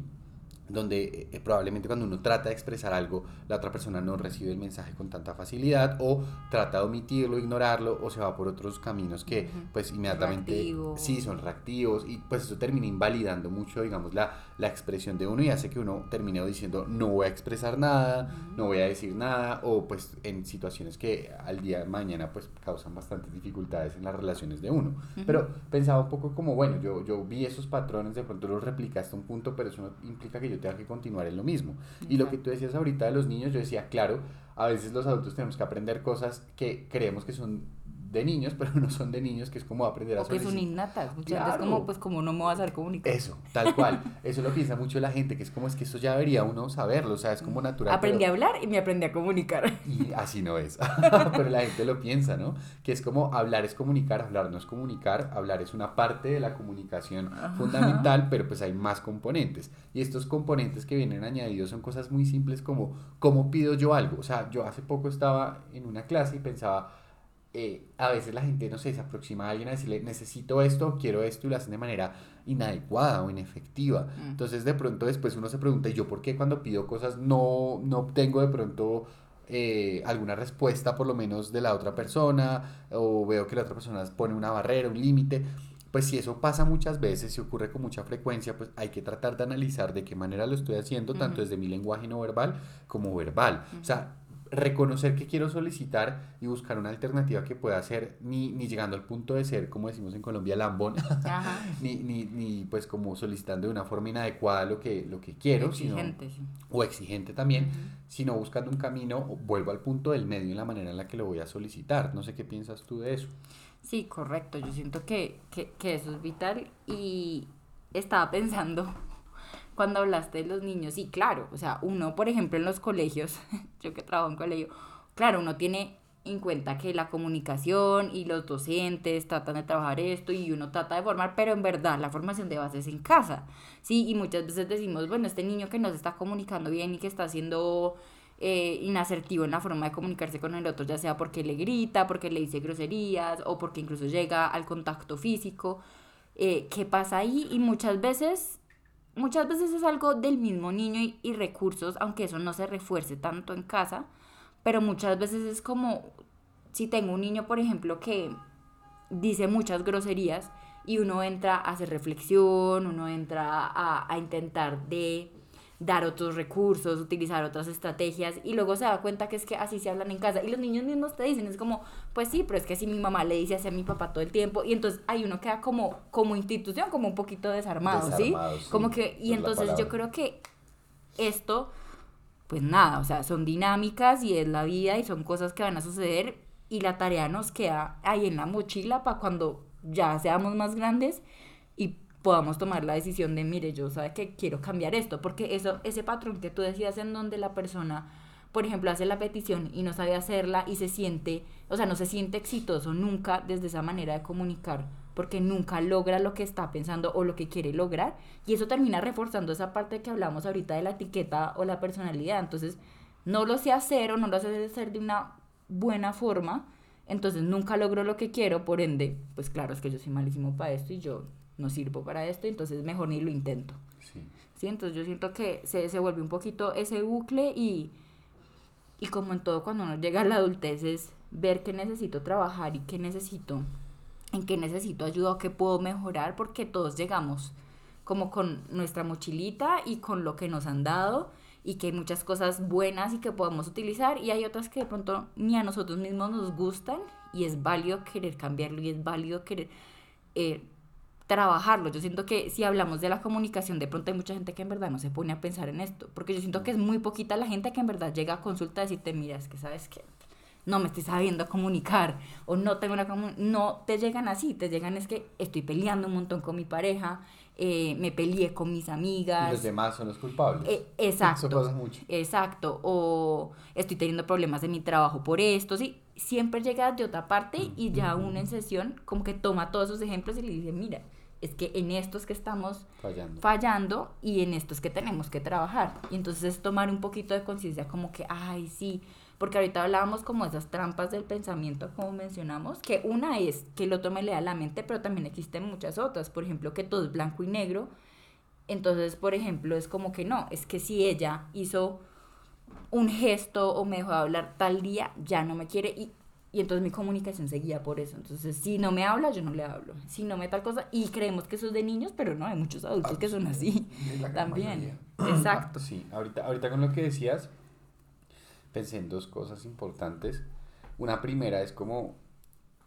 Donde eh, probablemente cuando uno trata de expresar algo, la otra persona no recibe el mensaje con tanta facilidad o trata de omitirlo, ignorarlo o se va por otros caminos que pues inmediatamente sí son reactivos y pues eso termina invalidando mucho digamos la, la expresión de uno y hace que uno termine diciendo no voy a expresar nada, no voy a decir nada o pues en situaciones que al día de mañana pues causan bastantes dificultades en las relaciones de uno. Pero pensaba un poco como bueno, yo, yo vi esos patrones, de pronto los replicaste a un punto, pero eso no implica que yo tenga que continuar en lo mismo. Y lo que tú decías ahorita de los niños, yo decía, claro, a veces los adultos tenemos que aprender cosas que creemos que son de niños, [LAUGHS] pero no son de niños, que es como aprender a o que son innatas, muchas como, pues como no me vas a saber comunicar. Eso, tal cual, eso lo piensa mucho la gente, que es como, es que eso ya debería uno saberlo, o sea, es como natural. Aprendí a hablar y me aprendí a comunicar. Y así no es, [LAUGHS] pero la gente lo piensa, ¿no? Que es como hablar es comunicar, hablar no es comunicar, hablar es una parte de la comunicación fundamental, pero pues hay más componentes, y estos componentes que vienen añadidos son cosas muy simples como, ¿cómo pido yo algo? O sea, yo hace poco estaba en una clase y pensaba, eh, a veces la gente, no sé, se aproxima a alguien a decirle, necesito esto, quiero esto, y lo hacen de manera inadecuada o inefectiva. Mm. Entonces, de pronto después uno se pregunta, ¿y yo por qué cuando pido cosas no, no obtengo de pronto eh, alguna respuesta, por lo menos de la otra persona, o veo que la otra persona pone una barrera, un límite? Pues si eso pasa muchas veces, si ocurre con mucha frecuencia, pues hay que tratar de analizar de qué manera lo estoy haciendo, tanto desde mi lenguaje no verbal como verbal. O sea, reconocer que quiero solicitar y buscar una alternativa que pueda ser ni, ni llegando al punto de ser, como decimos en Colombia, lambón, [LAUGHS] ni, ni, ni, pues como solicitando de una forma inadecuada lo que, lo que quiero, exigente, sino, o exigente también, sino buscando un camino, vuelvo al punto del medio en la manera en la que lo voy a solicitar. No sé qué piensas tú de eso. Sí, correcto. Yo siento que, que, que eso es vital y estaba pensando cuando hablaste de los niños, y claro, o sea, uno, por ejemplo, en los colegios, [LAUGHS] yo que trabajo en colegio, claro, uno tiene en cuenta que la comunicación y los docentes tratan de trabajar esto y uno trata de formar, pero en verdad la formación de base es en casa, ¿sí? Y muchas veces decimos, bueno, este niño que no se está comunicando bien y que está siendo eh, inasertivo en la forma de comunicarse con el otro, ya sea porque le grita, porque le dice groserías o porque incluso llega al contacto físico, eh, ¿qué pasa ahí? Y muchas veces muchas veces es algo del mismo niño y, recursos, aunque eso no se refuerce tanto en casa, pero muchas veces es como si tengo un niño, por ejemplo, que dice muchas groserías y uno entra a hacer reflexión, uno entra a, intentar de, dar otros recursos, utilizar otras estrategias y luego se da cuenta que es que así se hablan en casa y los niños mismos te dicen, es como, pues sí, pero es que así mi mamá le dice así a mi papá todo el tiempo y entonces ahí uno queda como, como institución, como un poquito desarmado, Desarmado, ¿sí? sí, Como que, y entonces yo creo que esto, pues nada, o sea, son dinámicas y es la vida y son cosas que van a suceder y la tarea nos queda ahí en la mochila para cuando ya seamos más grandes podamos tomar la decisión de, mire, yo sabe que quiero cambiar esto, porque eso, ese patrón que tú decías en donde la persona, por ejemplo, hace la petición y no sabe hacerla y se siente, o sea, no se siente exitoso nunca desde esa manera de comunicar, porque nunca logra lo que está pensando o lo que quiere lograr, y eso termina reforzando esa parte que hablamos ahorita de la etiqueta o la personalidad, entonces no lo sé hacer o no lo sé hacer de una buena forma, entonces nunca logro lo que quiero, por ende, pues claro, es que yo soy malísimo para esto y yo no sirvo para esto, entonces mejor ni lo intento. Sí. ¿sí? Entonces yo siento que se, se vuelve un poquito ese bucle y, y como en todo cuando uno llega a la adultez es ver qué necesito trabajar y qué necesito, en qué necesito ayuda o qué puedo mejorar, porque todos llegamos como con nuestra mochilita y con lo que nos han dado y que hay muchas cosas buenas y que podemos utilizar y hay otras que de pronto ni a nosotros mismos nos gustan y es válido querer cambiarlo y es válido querer eh, trabajarlo. Yo siento que si hablamos de la comunicación, de pronto hay mucha gente que en verdad no se pone a pensar en esto, porque yo siento que es muy poquita la gente que en verdad llega a consulta a decirte, mira, es que sabes que no me estoy sabiendo comunicar o no tengo una no te llegan así, te llegan es que estoy peleando un montón con mi pareja, eh, me peleé con mis Y amigas. los demás son los culpables. Eh, exacto. Eso pasa mucho. Exacto, o estoy teniendo problemas en mi trabajo por esto, sí, siempre llega de otra parte y ya uno en sesión como que toma todos esos ejemplos y le dice, mira, es que en estos que estamos Fallando. fallando y en estos que tenemos que trabajar. Y entonces es tomar un poquito de conciencia como que, ay, sí, porque ahorita hablábamos como de esas trampas del pensamiento, como mencionamos, que una es que el otro me lea la mente, pero también existen muchas otras, por ejemplo, que todo es blanco y negro. Entonces, por ejemplo, es como que no, es que si ella hizo un gesto o me dejó de hablar tal día, ya no me quiere y, y entonces mi comunicación seguía por eso. Entonces, si no me habla, yo no le hablo. Si no me tal cosa, y creemos que eso es de niños, pero no, hay muchos adultos que son así también. mayoría. Exacto. Sí, ahorita, ahorita con lo que decías, pensé en dos cosas importantes. Una primera es como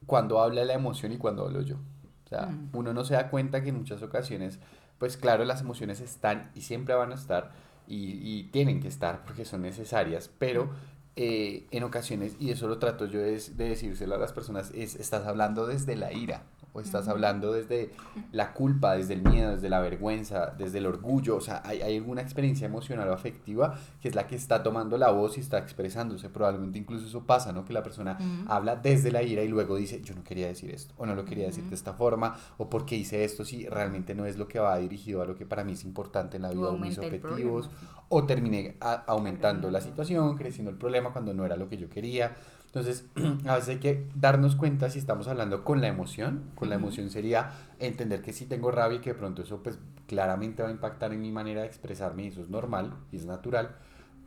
cuando habla la emoción y cuando hablo yo. O sea, Mm. uno no se da cuenta que en muchas ocasiones, pues claro, las emociones están y siempre van a estar y, y tienen que estar porque son necesarias, pero eh, en ocasiones, y eso lo trato yo de, de decírselo a las personas, es estás hablando desde la ira o estás hablando desde la culpa, desde el miedo, desde la vergüenza, desde el orgullo, o sea, hay, hay alguna experiencia emocional o afectiva que es la que está tomando la voz y está expresándose, probablemente incluso eso pasa, ¿no? Que la persona habla desde la ira y luego dice, yo no quería decir esto, o no lo quería decir de esta forma, o porque hice esto si realmente no es lo que va dirigido a lo que para mí es importante en la vida, o mis objetivos, problema, sí. o terminé aumentando la situación, creciendo el problema cuando no era lo que yo quería. Entonces, [CLEARS THROAT] a veces hay que darnos cuenta si estamos hablando con la emoción. Con la emoción sería entender que si tengo rabia y que de pronto eso pues claramente va a impactar en mi manera de expresarme y eso es normal y es natural.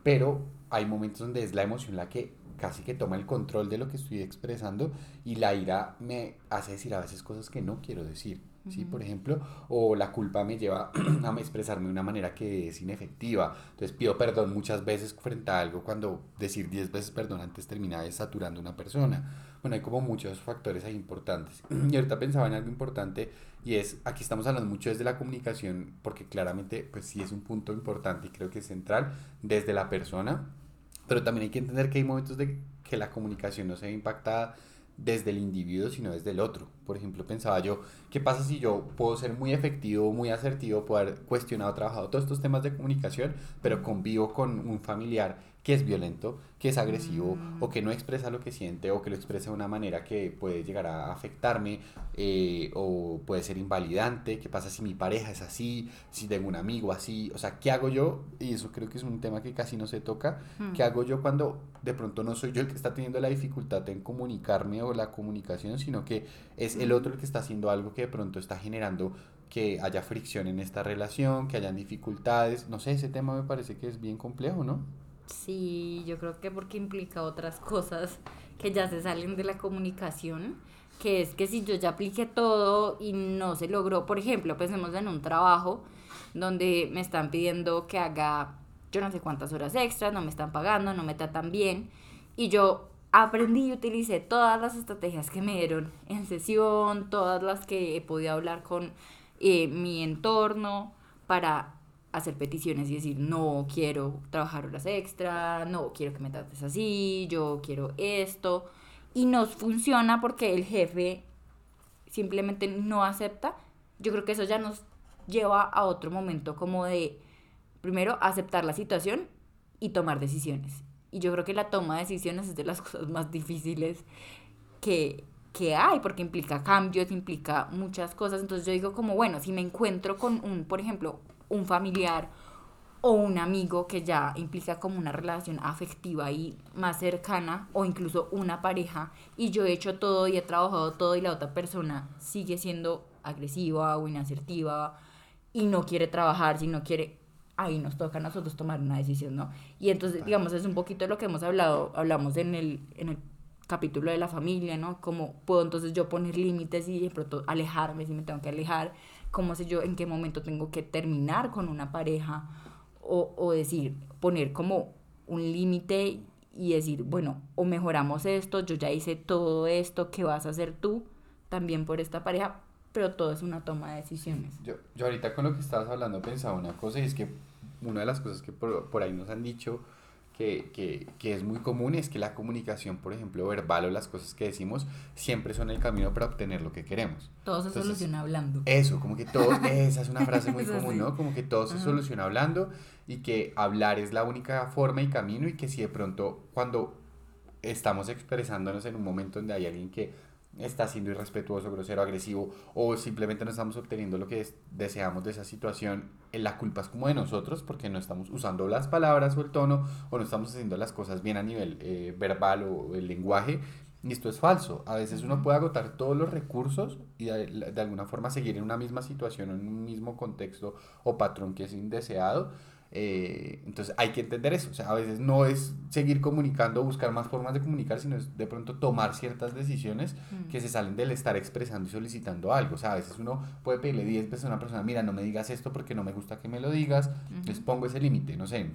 Pero hay momentos donde es la emoción la que casi que toma el control de lo que estoy expresando y la ira me hace decir a veces cosas que no quiero decir. ¿Sí? Por ejemplo, o la culpa me lleva [CLEARS THROAT] a expresarme de una manera que es inefectiva. Entonces pido perdón muchas veces frente a algo cuando decir 10 veces perdón antes termina desaturando a una persona. Bueno, hay como muchos factores ahí importantes. [CLEARS THROAT] Y ahorita pensaba en algo importante y es, aquí estamos hablando mucho desde la comunicación porque claramente pues sí es un punto importante y creo que es central desde la persona. Pero también hay que entender que hay momentos de que la comunicación no se ve impactada desde el individuo, sino desde el otro. Por ejemplo, pensaba yo, ¿qué pasa si yo puedo ser muy efectivo, muy asertivo, puedo haber cuestionado, trabajado todos estos temas de comunicación, pero convivo con un familiar que es violento, que es agresivo, Mm. o que no expresa lo que siente, o que lo expresa de una manera que puede llegar a afectarme, eh, o puede ser invalidante? ¿Qué pasa si mi pareja es así, si tengo un amigo así? O sea, ¿qué hago yo? Y eso creo que es un tema que casi no se toca. Hmm. ¿Qué hago yo cuando de pronto no soy yo el que está teniendo la dificultad en comunicarme o la comunicación, sino que es el otro el que está haciendo algo que de pronto está generando que haya fricción en esta relación, que hayan dificultades? No sé, ese tema me parece que es bien complejo, ¿no? Sí, yo creo que porque implica otras cosas que ya se salen de la comunicación, que es que si yo ya apliqué todo y no se logró, por ejemplo, pensemos en un trabajo donde me están pidiendo que haga yo no sé cuántas horas extras, no me están pagando, no me tratan bien, y yo aprendí y utilicé todas las estrategias que me dieron en sesión, todas las que he podido hablar con eh, mi entorno para hacer peticiones y decir, no quiero trabajar horas extra, no quiero que me trates así, yo quiero esto. Y nos funciona porque el jefe simplemente no acepta. Yo creo que eso ya nos lleva a otro momento como de, primero, aceptar la situación y tomar decisiones. Y yo creo que la toma de decisiones es de las [LAUGHS] cosas más difíciles que, que hay, porque implica cambios, implica muchas cosas. Entonces yo digo como, bueno, si me encuentro con un, por ejemplo, un familiar o un amigo que ya implica como una relación afectiva y más cercana o incluso una pareja y yo he hecho todo y he trabajado todo y la otra persona sigue siendo agresiva o inasertiva y no quiere trabajar, si no quiere, ahí nos toca a nosotros tomar una decisión, ¿no? Y entonces, digamos, es un poquito de lo que hemos hablado, hablamos en el, en el capítulo de la familia, ¿no? Cómo puedo entonces yo poner límites y de pronto alejarme si me tengo que alejar, cómo sé yo en qué momento tengo que terminar con una pareja o, o decir, poner como un límite y decir, bueno, o mejoramos esto, yo ya hice todo esto, ¿qué vas a hacer tú también por esta pareja? Pero todo es una toma de decisiones. Yo, yo ahorita con lo que estabas hablando pensaba una cosa y es que una de las cosas que por, por ahí nos han dicho que, que, que, es muy común es que la comunicación, por ejemplo, verbal o las cosas que decimos, siempre son el camino para obtener lo que queremos. Todo se Entonces, soluciona hablando. Eso, como que todo, [LAUGHS] esa es una frase muy común, sí. ¿no? Como que todo se Ajá. soluciona hablando y que hablar es la única forma y camino y que si de pronto cuando estamos expresándonos en un momento donde hay alguien que está siendo irrespetuoso, grosero, agresivo o simplemente no estamos obteniendo lo que es- deseamos de esa situación, eh, la culpa es como de nosotros porque no estamos usando las palabras o el tono o no estamos haciendo las cosas bien a nivel eh, verbal o el lenguaje. Y esto es falso. A veces uno puede agotar todos los recursos y de, de alguna forma seguir en una misma situación en un mismo contexto o patrón que es indeseado. Eh, entonces hay que entender eso. O sea, a veces no es seguir comunicando o buscar más formas de comunicar, sino es de pronto tomar ciertas decisiones Mm. que se salen del estar expresando y solicitando algo. O sea, a veces uno puede pedirle 10 veces a una persona, mira, no me digas esto porque no me gusta que me lo digas. Les pongo ese límite, no sé.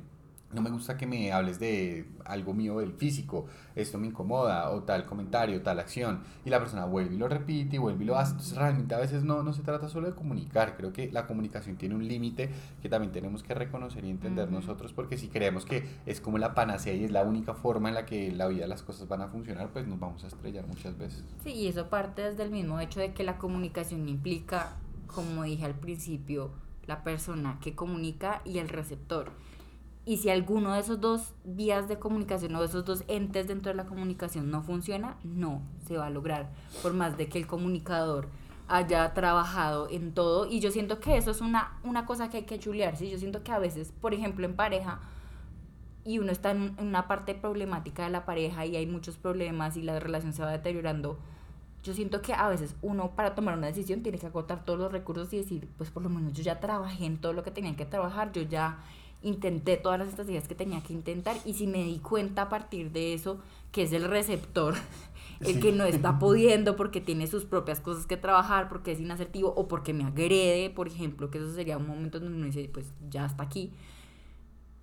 No me gusta que me hables de algo mío del físico, esto me incomoda, o tal comentario, tal acción, y la persona vuelve y lo repite y vuelve y lo hace. Entonces, realmente a veces no, no se trata solo de comunicar, creo que la comunicación tiene un límite que también tenemos que reconocer y entender nosotros, porque si creemos que es como la panacea y es la única forma en la que la vida las cosas van a funcionar, pues nos vamos a estrellar muchas veces. Sí, y eso parte desde el mismo hecho de que la comunicación implica, como dije al principio, la persona que comunica y el receptor. Y si alguno de esos dos vías de comunicación o de esos dos entes dentro de la comunicación no funciona, no se va a lograr, por más de que el comunicador haya trabajado en todo. Y yo siento que eso es una, una cosa que hay que chulear, ¿sí? Yo siento que a veces, por ejemplo, en pareja, y uno está en una parte problemática de la pareja y hay muchos problemas y la relación se va deteriorando, yo siento que a veces uno para tomar una decisión tiene que agotar todos los recursos y decir, pues por lo menos yo ya trabajé en todo lo que tenía que trabajar, yo ya intenté todas las estrategias que tenía que intentar y si me di cuenta a partir de eso que es el receptor [LAUGHS] el Sí. que no está [LAUGHS] pudiendo porque tiene sus propias cosas que trabajar, porque es inasertivo o porque me agrede, por ejemplo, que eso sería un momento donde uno dice, pues ya hasta aquí,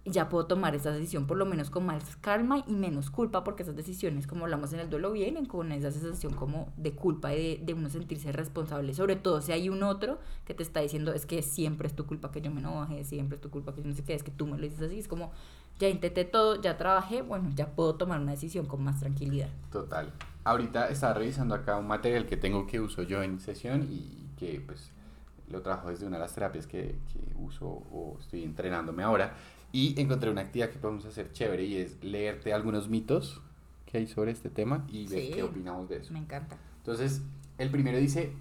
ya puedo tomar esa decisión por lo menos con más calma y menos culpa, porque esas decisiones, como hablamos en el duelo, vienen con esa sensación como de culpa y de, de uno sentirse responsable, sobre todo si hay un otro que te está diciendo, es que siempre es tu culpa que yo me enoje, siempre es tu culpa que yo no sé qué, es que tú me lo dices así, es como, ya intenté todo, ya trabajé, bueno, ya puedo tomar una decisión con más tranquilidad. Total. Ahorita estaba revisando acá un material que tengo que uso yo en sesión y que pues lo trajo desde una de las terapias que, que uso o estoy entrenándome ahora y encontré una actividad que podemos hacer chévere y es leerte algunos mitos que hay sobre este tema y ver Sí. qué opinamos de eso. Me encanta. Entonces, el primero dice,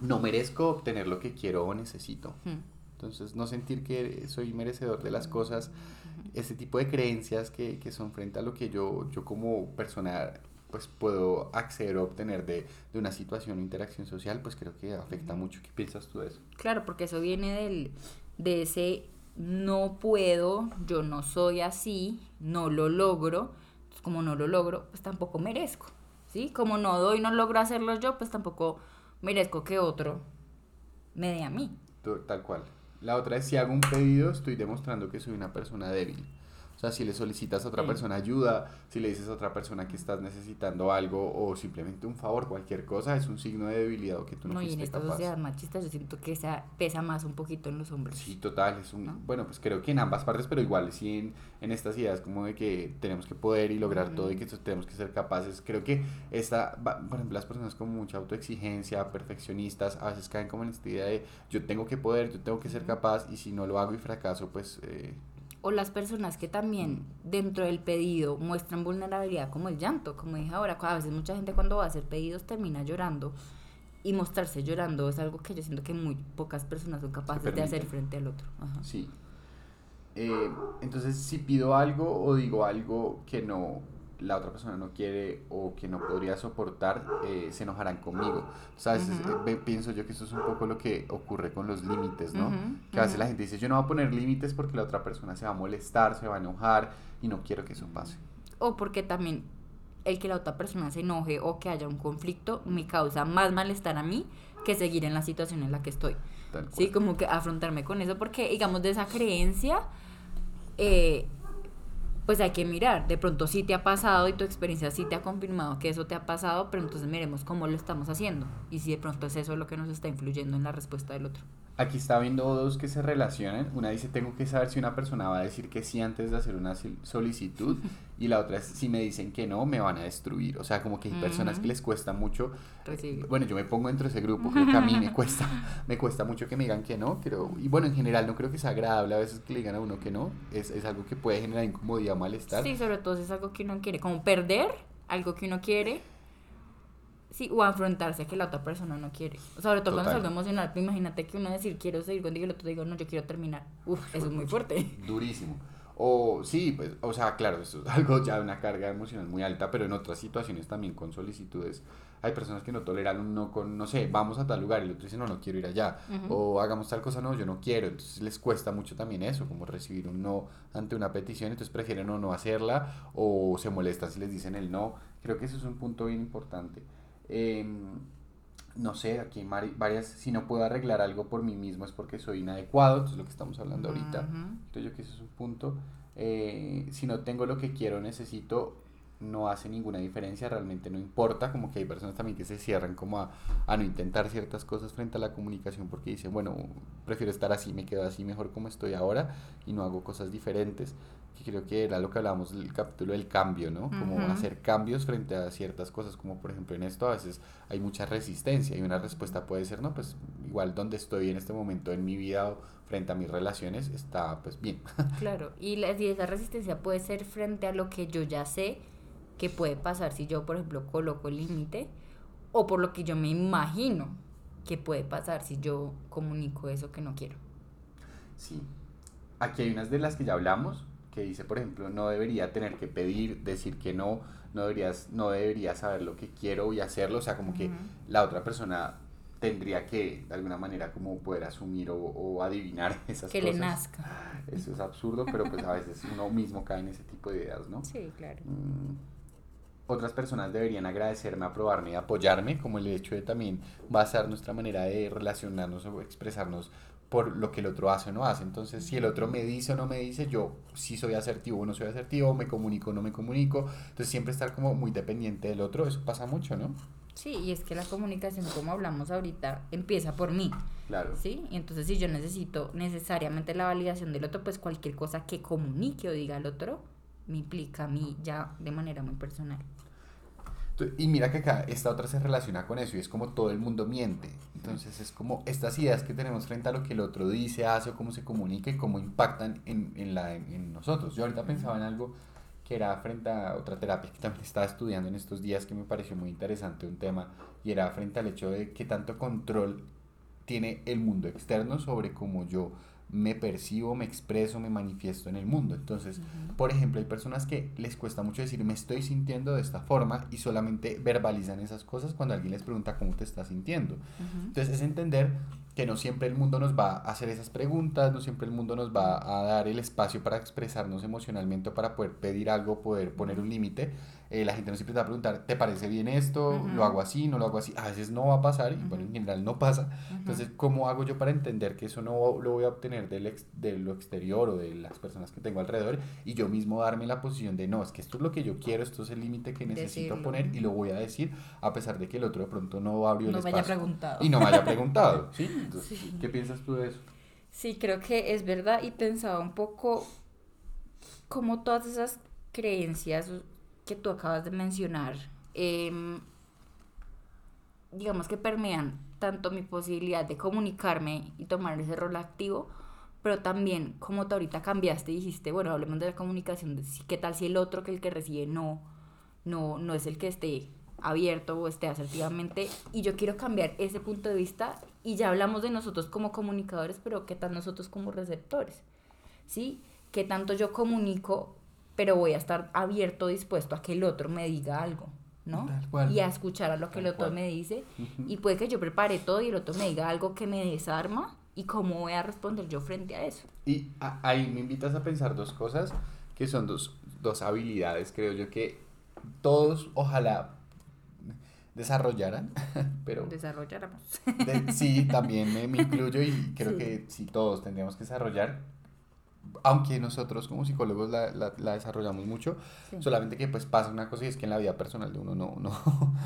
no merezco obtener lo que quiero o necesito. Hmm. Entonces, no sentir que soy merecedor de las cosas, ese tipo de creencias que, que son frente a lo que yo, yo como persona pues puedo acceder o obtener de, de una situación o interacción social, pues creo que afecta mucho. ¿Qué piensas tú de eso? Claro, porque eso viene del, de ese no puedo, yo no soy así, no lo logro. Entonces, como no lo logro, pues tampoco merezco. ¿sí? Como no doy, no logro hacerlo yo, pues tampoco merezco que otro me dé a mí. Tal cual. La otra es si hago un pedido, estoy demostrando que soy una persona débil. O sea, si le solicitas a otra persona ayuda, si le dices a otra persona que estás necesitando algo o simplemente un favor, cualquier cosa, es un signo de debilidad o que tú no, no y en esta sociedad machista yo siento que esa pesa más un poquito en los hombres. Sí, total, es un... Bueno, pues creo que en ambas partes, pero igual sí en, en estas ideas como de que tenemos que poder y lograr todo y que tenemos que ser capaces. Creo que esta, por ejemplo, las personas con mucha autoexigencia, perfeccionistas, a veces caen como en esta idea de yo tengo que poder, yo tengo que ser capaz y si no lo hago y fracaso, pues... Eh, o las personas que también dentro del pedido muestran vulnerabilidad como el llanto, como dije ahora, a veces mucha gente cuando va a hacer pedidos termina llorando y mostrarse llorando es algo que yo siento que muy pocas personas son capaces de hacer frente al otro. Sí. Eh, entonces, si pido algo o digo algo que no la otra persona no quiere o que no podría soportar, eh, se enojarán conmigo. ¿Sabes? Eh, pienso yo que eso es un poco lo que ocurre con los límites, ¿no? Que a veces la gente dice, yo no voy a poner límites porque la otra persona se va a molestar, se va a enojar y no quiero que eso pase. O porque también el que la otra persona se enoje o que haya un conflicto me causa más malestar a mí que seguir en la situación en la que estoy. Sí, como que afrontarme con eso porque, digamos, de esa creencia... Eh, pues hay que mirar. De pronto sí te ha pasado y tu experiencia sí te ha confirmado que eso te ha pasado, pero entonces miremos cómo lo estamos haciendo y si de pronto es eso lo que nos está influyendo en la respuesta del otro. Aquí está viendo dos que se relacionan. Una dice, tengo que saber si una persona va a decir que sí antes de hacer una solicitud. [LAUGHS] y la otra es, si me dicen que no, me van a destruir. O sea, como que hay personas que les cuesta mucho. Recibir. Bueno, yo me pongo dentro de ese grupo. Creo que a mí me [LAUGHS] cuesta, me cuesta mucho que me digan que no. Creo, y bueno, en general no creo que sea agradable a veces que le digan a uno que no. Es, es algo que puede generar incomodidad, malestar. Sí, sobre todo si es algo que uno quiere. Como perder algo que uno quiere Sí, o afrontarse a que la otra persona no quiere. Sobre todo cuando es algo emocional. Pues imagínate que uno decir quiero seguir contigo y el otro digo no, yo quiero terminar. Uf, eso es muy fuerte. [LAUGHS] Durísimo. O sí, pues, o sea, claro, eso es [LAUGHS] algo ya de una carga emocional muy alta, pero en otras situaciones también con solicitudes hay personas que no toleran un no con, no sé, vamos a tal lugar y el otro dice, no, no quiero ir allá. O hagamos tal cosa, no, yo no quiero. Entonces les cuesta mucho también eso, como recibir un no ante una petición, entonces prefieren o no hacerla o se molestan si les dicen el no. Creo que eso es un punto bien importante. Em, no sé, aquí hay varias, si no puedo arreglar algo por mí mismo es porque soy inadecuado, entonces lo que estamos hablando ahorita, entonces yo que ese es un punto, eh, si no tengo lo que quiero, necesito, no hace ninguna diferencia, realmente no importa, como que hay personas también que se cierran como a, a no intentar ciertas cosas frente a la comunicación porque dicen, bueno, prefiero estar así, me quedo así mejor como estoy ahora y no hago cosas diferentes que creo que era lo que hablábamos del capítulo del cambio, ¿no? Como hacer cambios frente a ciertas cosas, como por ejemplo en esto a veces hay mucha resistencia y una respuesta puede ser, no, pues igual donde estoy en este momento en mi vida o frente a mis relaciones está pues bien. [LAUGHS] Claro, y, la, y esa resistencia puede ser frente a lo que yo ya sé que puede pasar si yo, por ejemplo, coloco el límite o por lo que yo me imagino que puede pasar si yo comunico eso que no quiero. Sí. Aquí hay unas de las que ya hablamos, que dice, por ejemplo, no debería tener que pedir, decir que no, no deberías, no debería saber lo que quiero y hacerlo, o sea, como que la otra persona tendría que de alguna manera como poder asumir o, adivinar [LAUGHS] esas cosas. Que le nazca. Eso es absurdo, pero pues a veces uno mismo cae en ese tipo de ideas, ¿no? Sí, claro. Mm, otras personas deberían agradecerme, aprobarme y apoyarme, como el hecho de también basar nuestra manera de relacionarnos o expresarnos por lo que el otro hace o no hace. Entonces, si el otro me dice o no me dice, yo sí soy asertivo o no soy asertivo, me comunico o no me comunico. Entonces, siempre estar como muy dependiente del otro, eso pasa mucho, ¿no? Sí, y es que la comunicación, como hablamos ahorita, empieza por mí. Claro. ¿Sí? Y entonces, si yo necesito necesariamente la validación del otro, pues cualquier cosa que comunique o diga al otro, me implica a mí ya de manera muy personal. Y mira que acá esta otra se relaciona con eso y es como todo el mundo miente. Entonces es como estas ideas que tenemos frente a lo que el otro dice, hace o cómo se comunica y cómo impactan en, en, la, en nosotros. Yo ahorita pensaba en algo que era frente a otra terapia que también estaba estudiando en estos días que me pareció muy interesante un tema y era frente al hecho de qué tanto control tiene el mundo externo sobre cómo yo me percibo, me expreso, me manifiesto en el mundo. Entonces, por ejemplo, hay personas que les cuesta mucho decir me estoy sintiendo de esta forma y solamente verbalizan esas cosas cuando alguien les pregunta cómo te estás sintiendo. Entonces, es entender que no siempre el mundo nos va a hacer esas preguntas, no siempre el mundo nos va a dar el espacio para expresarnos emocionalmente o para poder pedir algo, poder poner un límite. Eh, la gente no siempre te va a preguntar, ¿te parece bien esto? ¿Lo hago así? ¿No lo hago así? A veces no va a pasar y bueno, en general no pasa. Entonces, ¿cómo hago yo para entender que eso no lo voy a obtener del de lo exterior o de las personas que tengo alrededor y yo mismo darme la posición de no, es que esto es lo que yo quiero, esto es el límite que necesito poner y lo voy a decir a pesar de que el otro de pronto no abrió el espacio. preguntado. Y no me haya preguntado, [LAUGHS] ¿sí? ¿qué piensas tú de eso? Sí, creo que es verdad y pensaba un poco como todas esas creencias que tú acabas de mencionar, em, digamos que permean tanto mi posibilidad de comunicarme y tomar ese rol activo, pero también como tú ahorita cambiaste y dijiste, bueno, hablemos de la comunicación, de qué tal si el otro que el que recibe no, no, no es el que esté abierto o esté asertivamente y yo quiero cambiar ese punto de vista y ya hablamos de nosotros como comunicadores, pero qué tal nosotros como receptores, ¿sí? ¿Qué tanto yo comunico pero voy a estar abierto, dispuesto a que el otro me diga algo, ¿no? Y a escuchar a lo que el otro me dice. Y puede que yo prepare todo y el otro me diga algo que me desarma y cómo voy a responder yo frente a eso. Y ahí me invitas a pensar dos cosas que son dos, dos habilidades, creo yo, que todos ojalá desarrollaran, [LAUGHS] pero... Desarrolláramos. sí, también me, me, incluyo y creo que sí, todos tendríamos que desarrollar aunque nosotros como psicólogos la, la, desarrollamos mucho, solamente que pues pasa una cosa y es que en la vida personal de uno no... no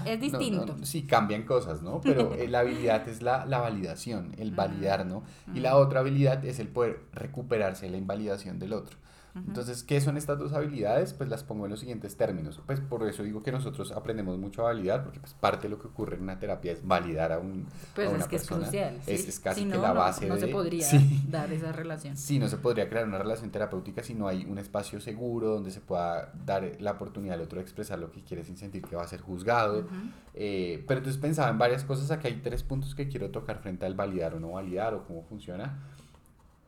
es [LAUGHS] distinto. sí, cambian cosas, ¿no? Pero eh, la habilidad es la, la validación, el validar, ¿no? Y la otra habilidad es el poder recuperarse la invalidación del otro. Entonces, ¿qué son estas dos habilidades? Pues las pongo en los siguientes términos. Pues por eso digo que nosotros aprendemos mucho a validar, porque pues parte de lo que ocurre en una terapia es validar a, un, pues a una es que persona. Es crucial. Es, casi que la base no, no se podría [LAUGHS] dar esa relación. Sí, no se podría crear una relación terapéutica si no hay un espacio seguro donde se pueda dar la oportunidad al otro de expresar lo que quiere sin sentir que va a ser juzgado. Eh, pero entonces pensaba en varias cosas. Aquí hay tres puntos que quiero tocar frente al validar o no validar o cómo funciona.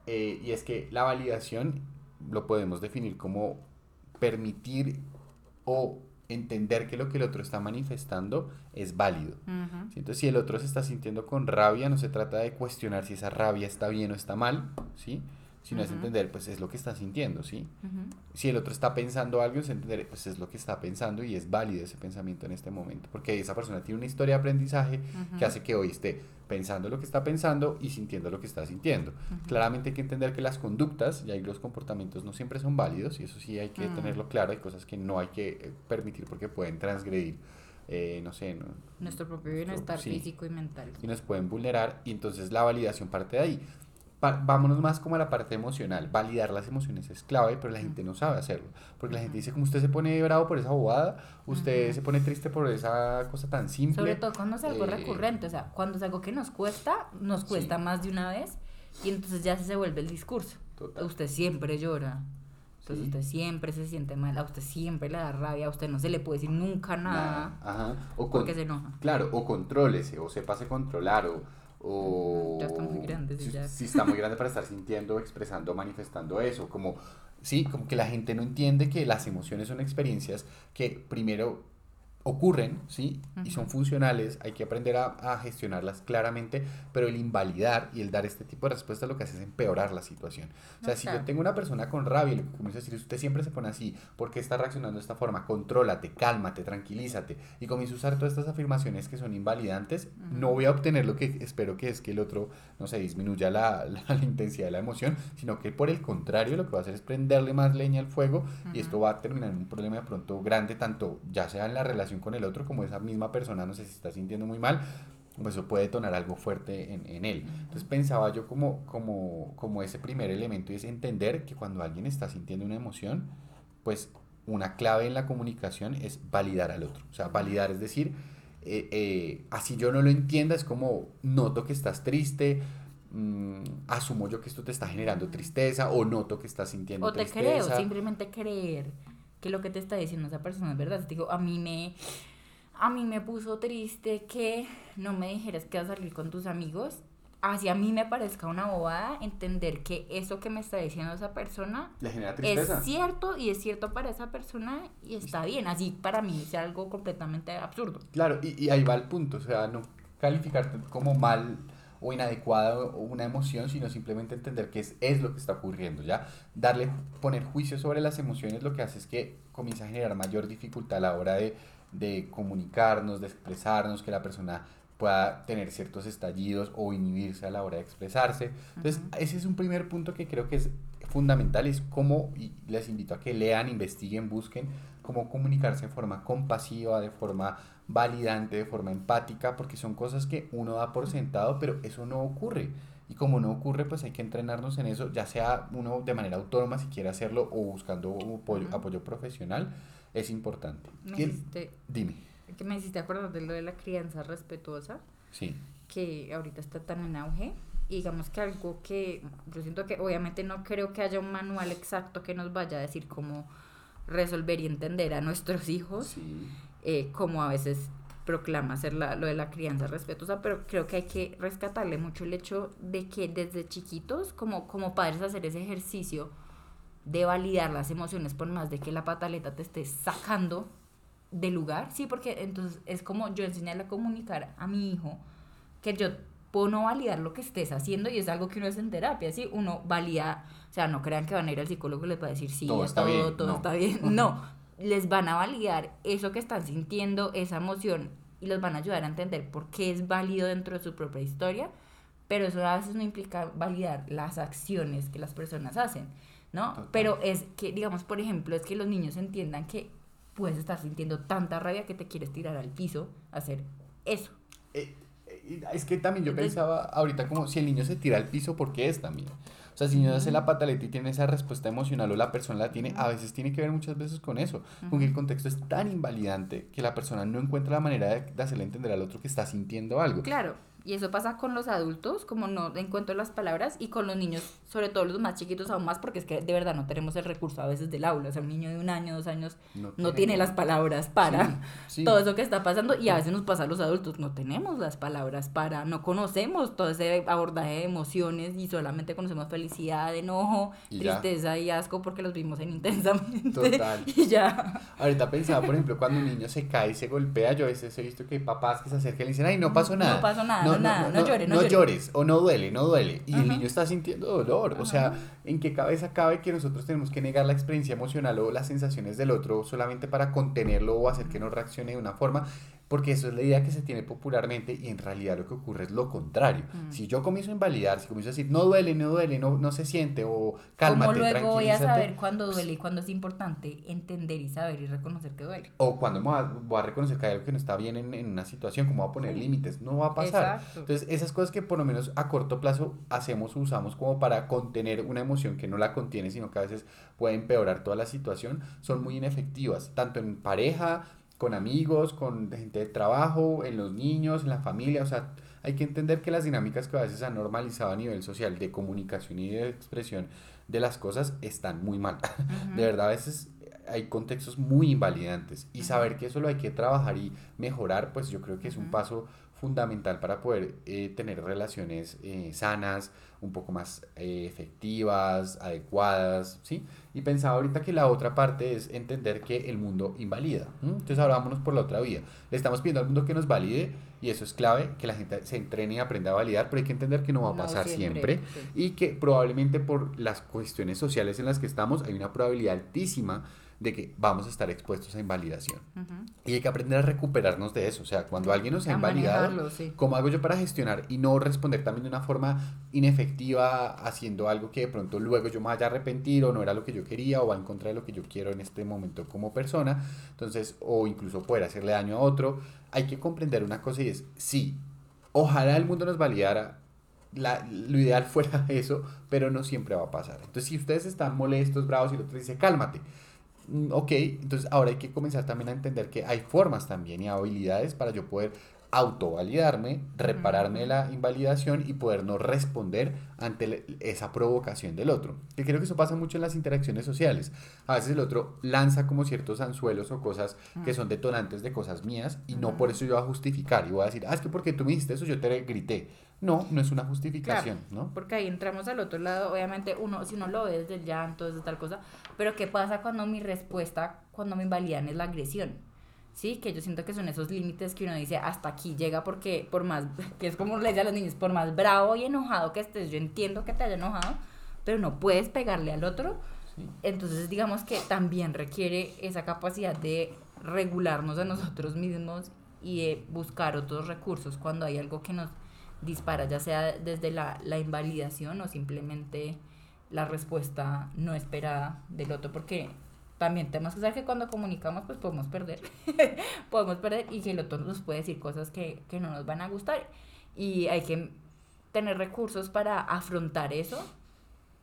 Eh, y es que la validación lo podemos definir como permitir o entender que lo que el otro está manifestando es válido. Entonces, si el otro se está sintiendo con rabia, no se trata de cuestionar si esa rabia está bien o está mal, ¿sí? Sino es entender, pues es lo que está sintiendo, ¿sí? Si el otro está pensando algo, es entender, pues es lo que está pensando y es válido ese pensamiento en este momento, porque esa persona tiene una historia de aprendizaje que hace que hoy esté pensando lo que está pensando y sintiendo lo que está sintiendo. Claramente hay que entender que las conductas y ahí los comportamientos no siempre son válidos y eso sí hay que mm. tenerlo claro, hay cosas que no hay que eh, permitir porque pueden transgredir eh, no sé, nuestro propio bienestar físico y mental. Y nos pueden vulnerar y entonces la validación parte de ahí vámonos más como a la parte emocional. Validar las emociones es clave, pero la gente no sabe hacerlo. Porque la gente dice, como usted se pone bravo por esa bobada, usted se pone triste por esa cosa tan simple. Sobre todo cuando es algo eh, recurrente, o sea, cuando es algo que nos cuesta, nos cuesta más de una vez y entonces ya se vuelve el discurso. Usted siempre llora. Entonces usted siempre se siente mal, a usted siempre le da rabia, a usted no se le puede decir nunca nada, Ajá. O porque se enoja. Claro, o contrólese, o se pase a controlar, o o ya está muy grande, ya. sí, está muy grande para estar sintiendo, expresando, manifestando eso, como sí, como que la gente no entiende que las emociones son experiencias que primero ocurren, ¿sí? Y son funcionales, hay que aprender a, a, gestionarlas claramente, pero el invalidar y el dar este tipo de respuesta lo que hace es empeorar la situación. O sea, si yo tengo una persona con rabia y le comienzo a decir, usted siempre se pone así, ¿por qué está reaccionando de esta forma? Contrólate, cálmate, tranquilízate, y comienzo a usar todas estas afirmaciones que son invalidantes, no voy a obtener lo que espero que es que el otro, no se disminuya la, [LAUGHS] la, intensidad de la emoción, sino que por el contrario lo que va a hacer es prenderle más leña al fuego y esto va a terminar en un problema de pronto grande, tanto ya sea en la relación con el otro, como esa misma persona no sé si está sintiendo muy mal, pues eso puede detonar algo fuerte en, en, él. Entonces pensaba yo como, como, como ese primer elemento y es entender que cuando alguien está sintiendo una emoción, pues una clave en la comunicación es validar al otro. O sea, validar es decir, eh, eh, así yo no lo entienda, es como noto que estás triste, mmm, asumo yo que esto te está generando tristeza o noto que estás sintiendo o te tristeza. creo, simplemente creer que lo que te está diciendo esa persona es verdad. Te digo, a mí me, a mí me puso triste que no me dijeras que vas a salir con tus amigos. Así a mí me parezca una bobada entender que eso que me está diciendo esa persona es cierto y es cierto para esa persona y está bien. Así para mí es algo completamente absurdo. Claro, y, y ahí va el punto, o sea, no calificarte como mal o inadecuada una emoción, sino simplemente entender que es, es lo que está ocurriendo, ¿ya? Darle, poner juicio sobre las emociones lo que hace es que comienza a generar mayor dificultad a la hora de, de comunicarnos, de expresarnos, que la persona pueda tener ciertos estallidos o inhibirse a la hora de expresarse. Entonces, ese es un primer punto que creo que es fundamental, es cómo, y les invito a que lean, investiguen, busquen cómo comunicarse de forma compasiva, de forma validante, de forma empática, porque son cosas que uno da por sentado, pero eso no ocurre. Y como no ocurre, pues hay que entrenarnos en eso, ya sea uno de manera autónoma si quiere hacerlo o buscando apoyo, apoyo profesional, es importante. Dime. Que me hiciste acordar de lo de la crianza respetuosa. Sí. Que ahorita está tan en auge. Y digamos que algo que yo siento que obviamente no creo que haya un manual exacto que nos vaya a decir cómo resolver y entender a nuestros hijos, eh, como a veces proclama ser la, lo de la crianza respetuosa, pero creo que hay que rescatarle mucho el hecho de que desde chiquitos, como, como padres, hacer ese ejercicio de validar las emociones por más de que la pataleta te esté sacando del lugar, sí, porque entonces es como yo enseñarle a comunicar a mi hijo que yo puedo no validar lo que estés haciendo y es algo que uno es en terapia, ¿sí? Uno valida, o sea, no crean que van a ir al psicólogo y les va a decir, sí, todo, está, bien. todo está bien. No, les van a validar eso que están sintiendo, esa emoción y los van a ayudar a entender por qué es válido dentro de su propia historia, pero eso a veces no implica validar las acciones que las personas hacen, ¿no? Pero es que, digamos, por ejemplo, es que los niños entiendan que puedes estar sintiendo tanta rabia que te quieres tirar al piso a hacer eso. Eh, es que también yo pensaba ahorita como si el niño se tira al piso, ¿por qué es también? O sea, si niño hace la pataleta y tiene esa respuesta emocional o la persona la tiene, a veces tiene que ver muchas veces con eso, con que el contexto es tan invalidante que la persona no encuentra la manera de, de hacerle entender al otro que está sintiendo algo. Claro. Y eso pasa con los adultos, como no encuentro las palabras, y con los niños, sobre todo los más chiquitos aún más, porque es que de verdad no tenemos el recurso a veces del aula. O sea, un niño de un año, dos años, no, tiene las palabras para [LAUGHS] todo eso que está pasando. Y a veces nos pasa a los adultos, no tenemos las palabras para, no conocemos todo ese abordaje de emociones y solamente conocemos felicidad, enojo, tristeza y asco porque los vimos en intensamente. Total. [LAUGHS] Y ya. Ahorita pensaba, por ejemplo, cuando un niño se cae y se golpea, yo a veces he visto que hay papás que se acercan y dicen, ay, no pasó nada. No pasó nada no, no, llores, no, llores. o no duele, no duele. Y el niño está sintiendo dolor. O sea, ¿en qué cabeza cabe que nosotros tenemos que negar la experiencia emocional o las sensaciones del otro solamente para contenerlo o hacer que no reaccione de una forma? Porque eso es la idea que se tiene popularmente y en realidad lo que ocurre es lo contrario. Mm. Si yo comienzo a invalidar, si comienzo a decir, no duele, no duele, no, no se siente o cálmate, ¿Cómo luego voy a saber cuándo duele y cuándo es importante entender y saber y reconocer que duele? O cuando voy a, voy a reconocer que hay algo que no está bien en, en una situación, como voy a poner límites, no va a pasar. Entonces, esas cosas que por lo menos a corto plazo hacemos, usamos como para contener una emoción que no la contiene, sino que a veces puede empeorar toda la situación, son muy inefectivas, tanto en pareja, con amigos, con gente de trabajo, en los niños, en la familia, o sea, hay que entender que las dinámicas que a veces han normalizado a nivel social de comunicación y de expresión de las cosas están muy mal. De verdad, a veces hay contextos muy invalidantes y saber que eso lo hay que trabajar y mejorar, pues yo creo que es un paso fundamental para poder eh, tener relaciones eh, sanas, un poco más eh, efectivas, adecuadas, ¿sí? Y pensaba ahorita que la otra parte es entender que el mundo invalida. Entonces ahora vámonos por la otra vía. Le estamos pidiendo al mundo que nos valide y eso es clave, que la gente se entrene y aprenda a validar, pero hay que entender que no va a pasar siempre, y que probablemente por las cuestiones sociales en las que estamos hay una probabilidad altísima de que vamos a estar expuestos a invalidación. Y hay que aprender a recuperarnos de eso. O sea, cuando alguien nos ha invalidado, ¿cómo hago yo para gestionar y no responder también de una forma inefectiva, haciendo algo que de pronto luego yo me vaya a arrepentir o no era lo que yo quería o va en contra de lo que yo quiero en este momento como persona? Entonces, o incluso poder hacerle daño a otro. Hay que comprender una cosa y es, sí, ojalá el mundo nos validara, la, lo ideal [LAUGHS] fuera eso, pero no siempre va a pasar. Entonces, si ustedes están molestos, bravos y el otro dice, cálmate, ok, entonces ahora hay que comenzar también a entender que hay formas también y habilidades para yo poder autovalidarme, repararme la invalidación y poder no responder ante esa provocación del otro. Que creo que eso pasa mucho en las interacciones sociales. A veces el otro lanza como ciertos anzuelos o cosas que son detonantes de cosas mías y no por eso yo voy a justificar y voy a decir, ah, es que porque tú me dijiste eso yo te grité. No, no es una justificación, ¿no? Porque ahí entramos al otro lado, obviamente uno, si no lo ve desde el llanto, desde tal cosa, pero ¿qué pasa cuando mi respuesta, cuando me invalidan es la agresión? Sí, que yo siento que son esos límites que uno dice hasta aquí llega porque por más, [LAUGHS] que es como le dice a los niños, por más bravo y enojado que estés, yo entiendo que te haya enojado, pero no puedes pegarle al otro. Entonces digamos que también requiere esa capacidad de regularnos a nosotros mismos y de buscar otros recursos cuando hay algo que nos dispara, ya sea desde la, la invalidación o simplemente la respuesta no esperada del otro, porque también tenemos que saber que cuando comunicamos pues podemos perder, [LAUGHS] podemos perder y que el otro nos puede decir cosas que, que no nos van a gustar y hay que tener recursos para afrontar eso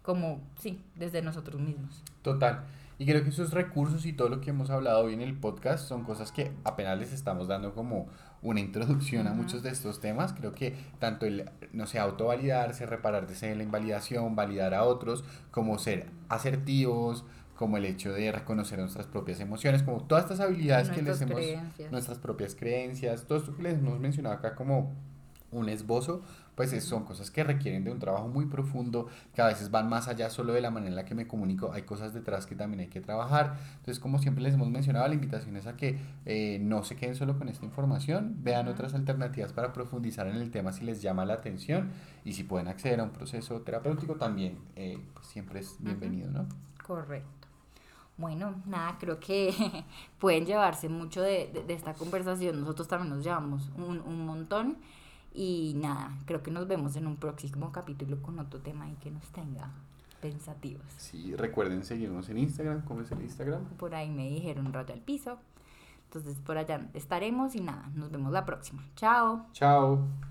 como, sí, desde nosotros mismos. Total. Y creo que esos recursos y todo lo que hemos hablado hoy en el podcast son cosas que apenas les estamos dando como una introducción a muchos de estos temas. Creo que tanto el, no sé, autovalidarse, repararse en la invalidación, validar a otros, como ser asertivos, como el hecho de reconocer nuestras propias emociones, como todas estas habilidades que les hemos, nuestras propias creencias, todo esto que les hemos mencionado acá como un esbozo, pues son cosas que requieren de un trabajo muy profundo, que a veces van más allá solo de la manera en la que me comunico, hay cosas detrás que también hay que trabajar. Entonces, como siempre les hemos mencionado, la invitación es a que eh, no se queden solo con esta información, vean otras alternativas para profundizar en el tema si les llama la atención y si pueden acceder a un proceso terapéutico también, eh, pues siempre es bienvenido, ¿no? Correcto. Bueno, nada, creo que [LAUGHS] pueden llevarse mucho de, esta conversación. Nosotros también nos llevamos un, un, montón. Y nada, creo que nos vemos en un próximo capítulo con otro tema y que nos tenga pensativos. Sí, recuerden seguirnos en Instagram. ¿Cómo es el Instagram? Por ahí me dijeron rayo al piso. Entonces por allá estaremos y nada, nos vemos la próxima. Chao. Chao.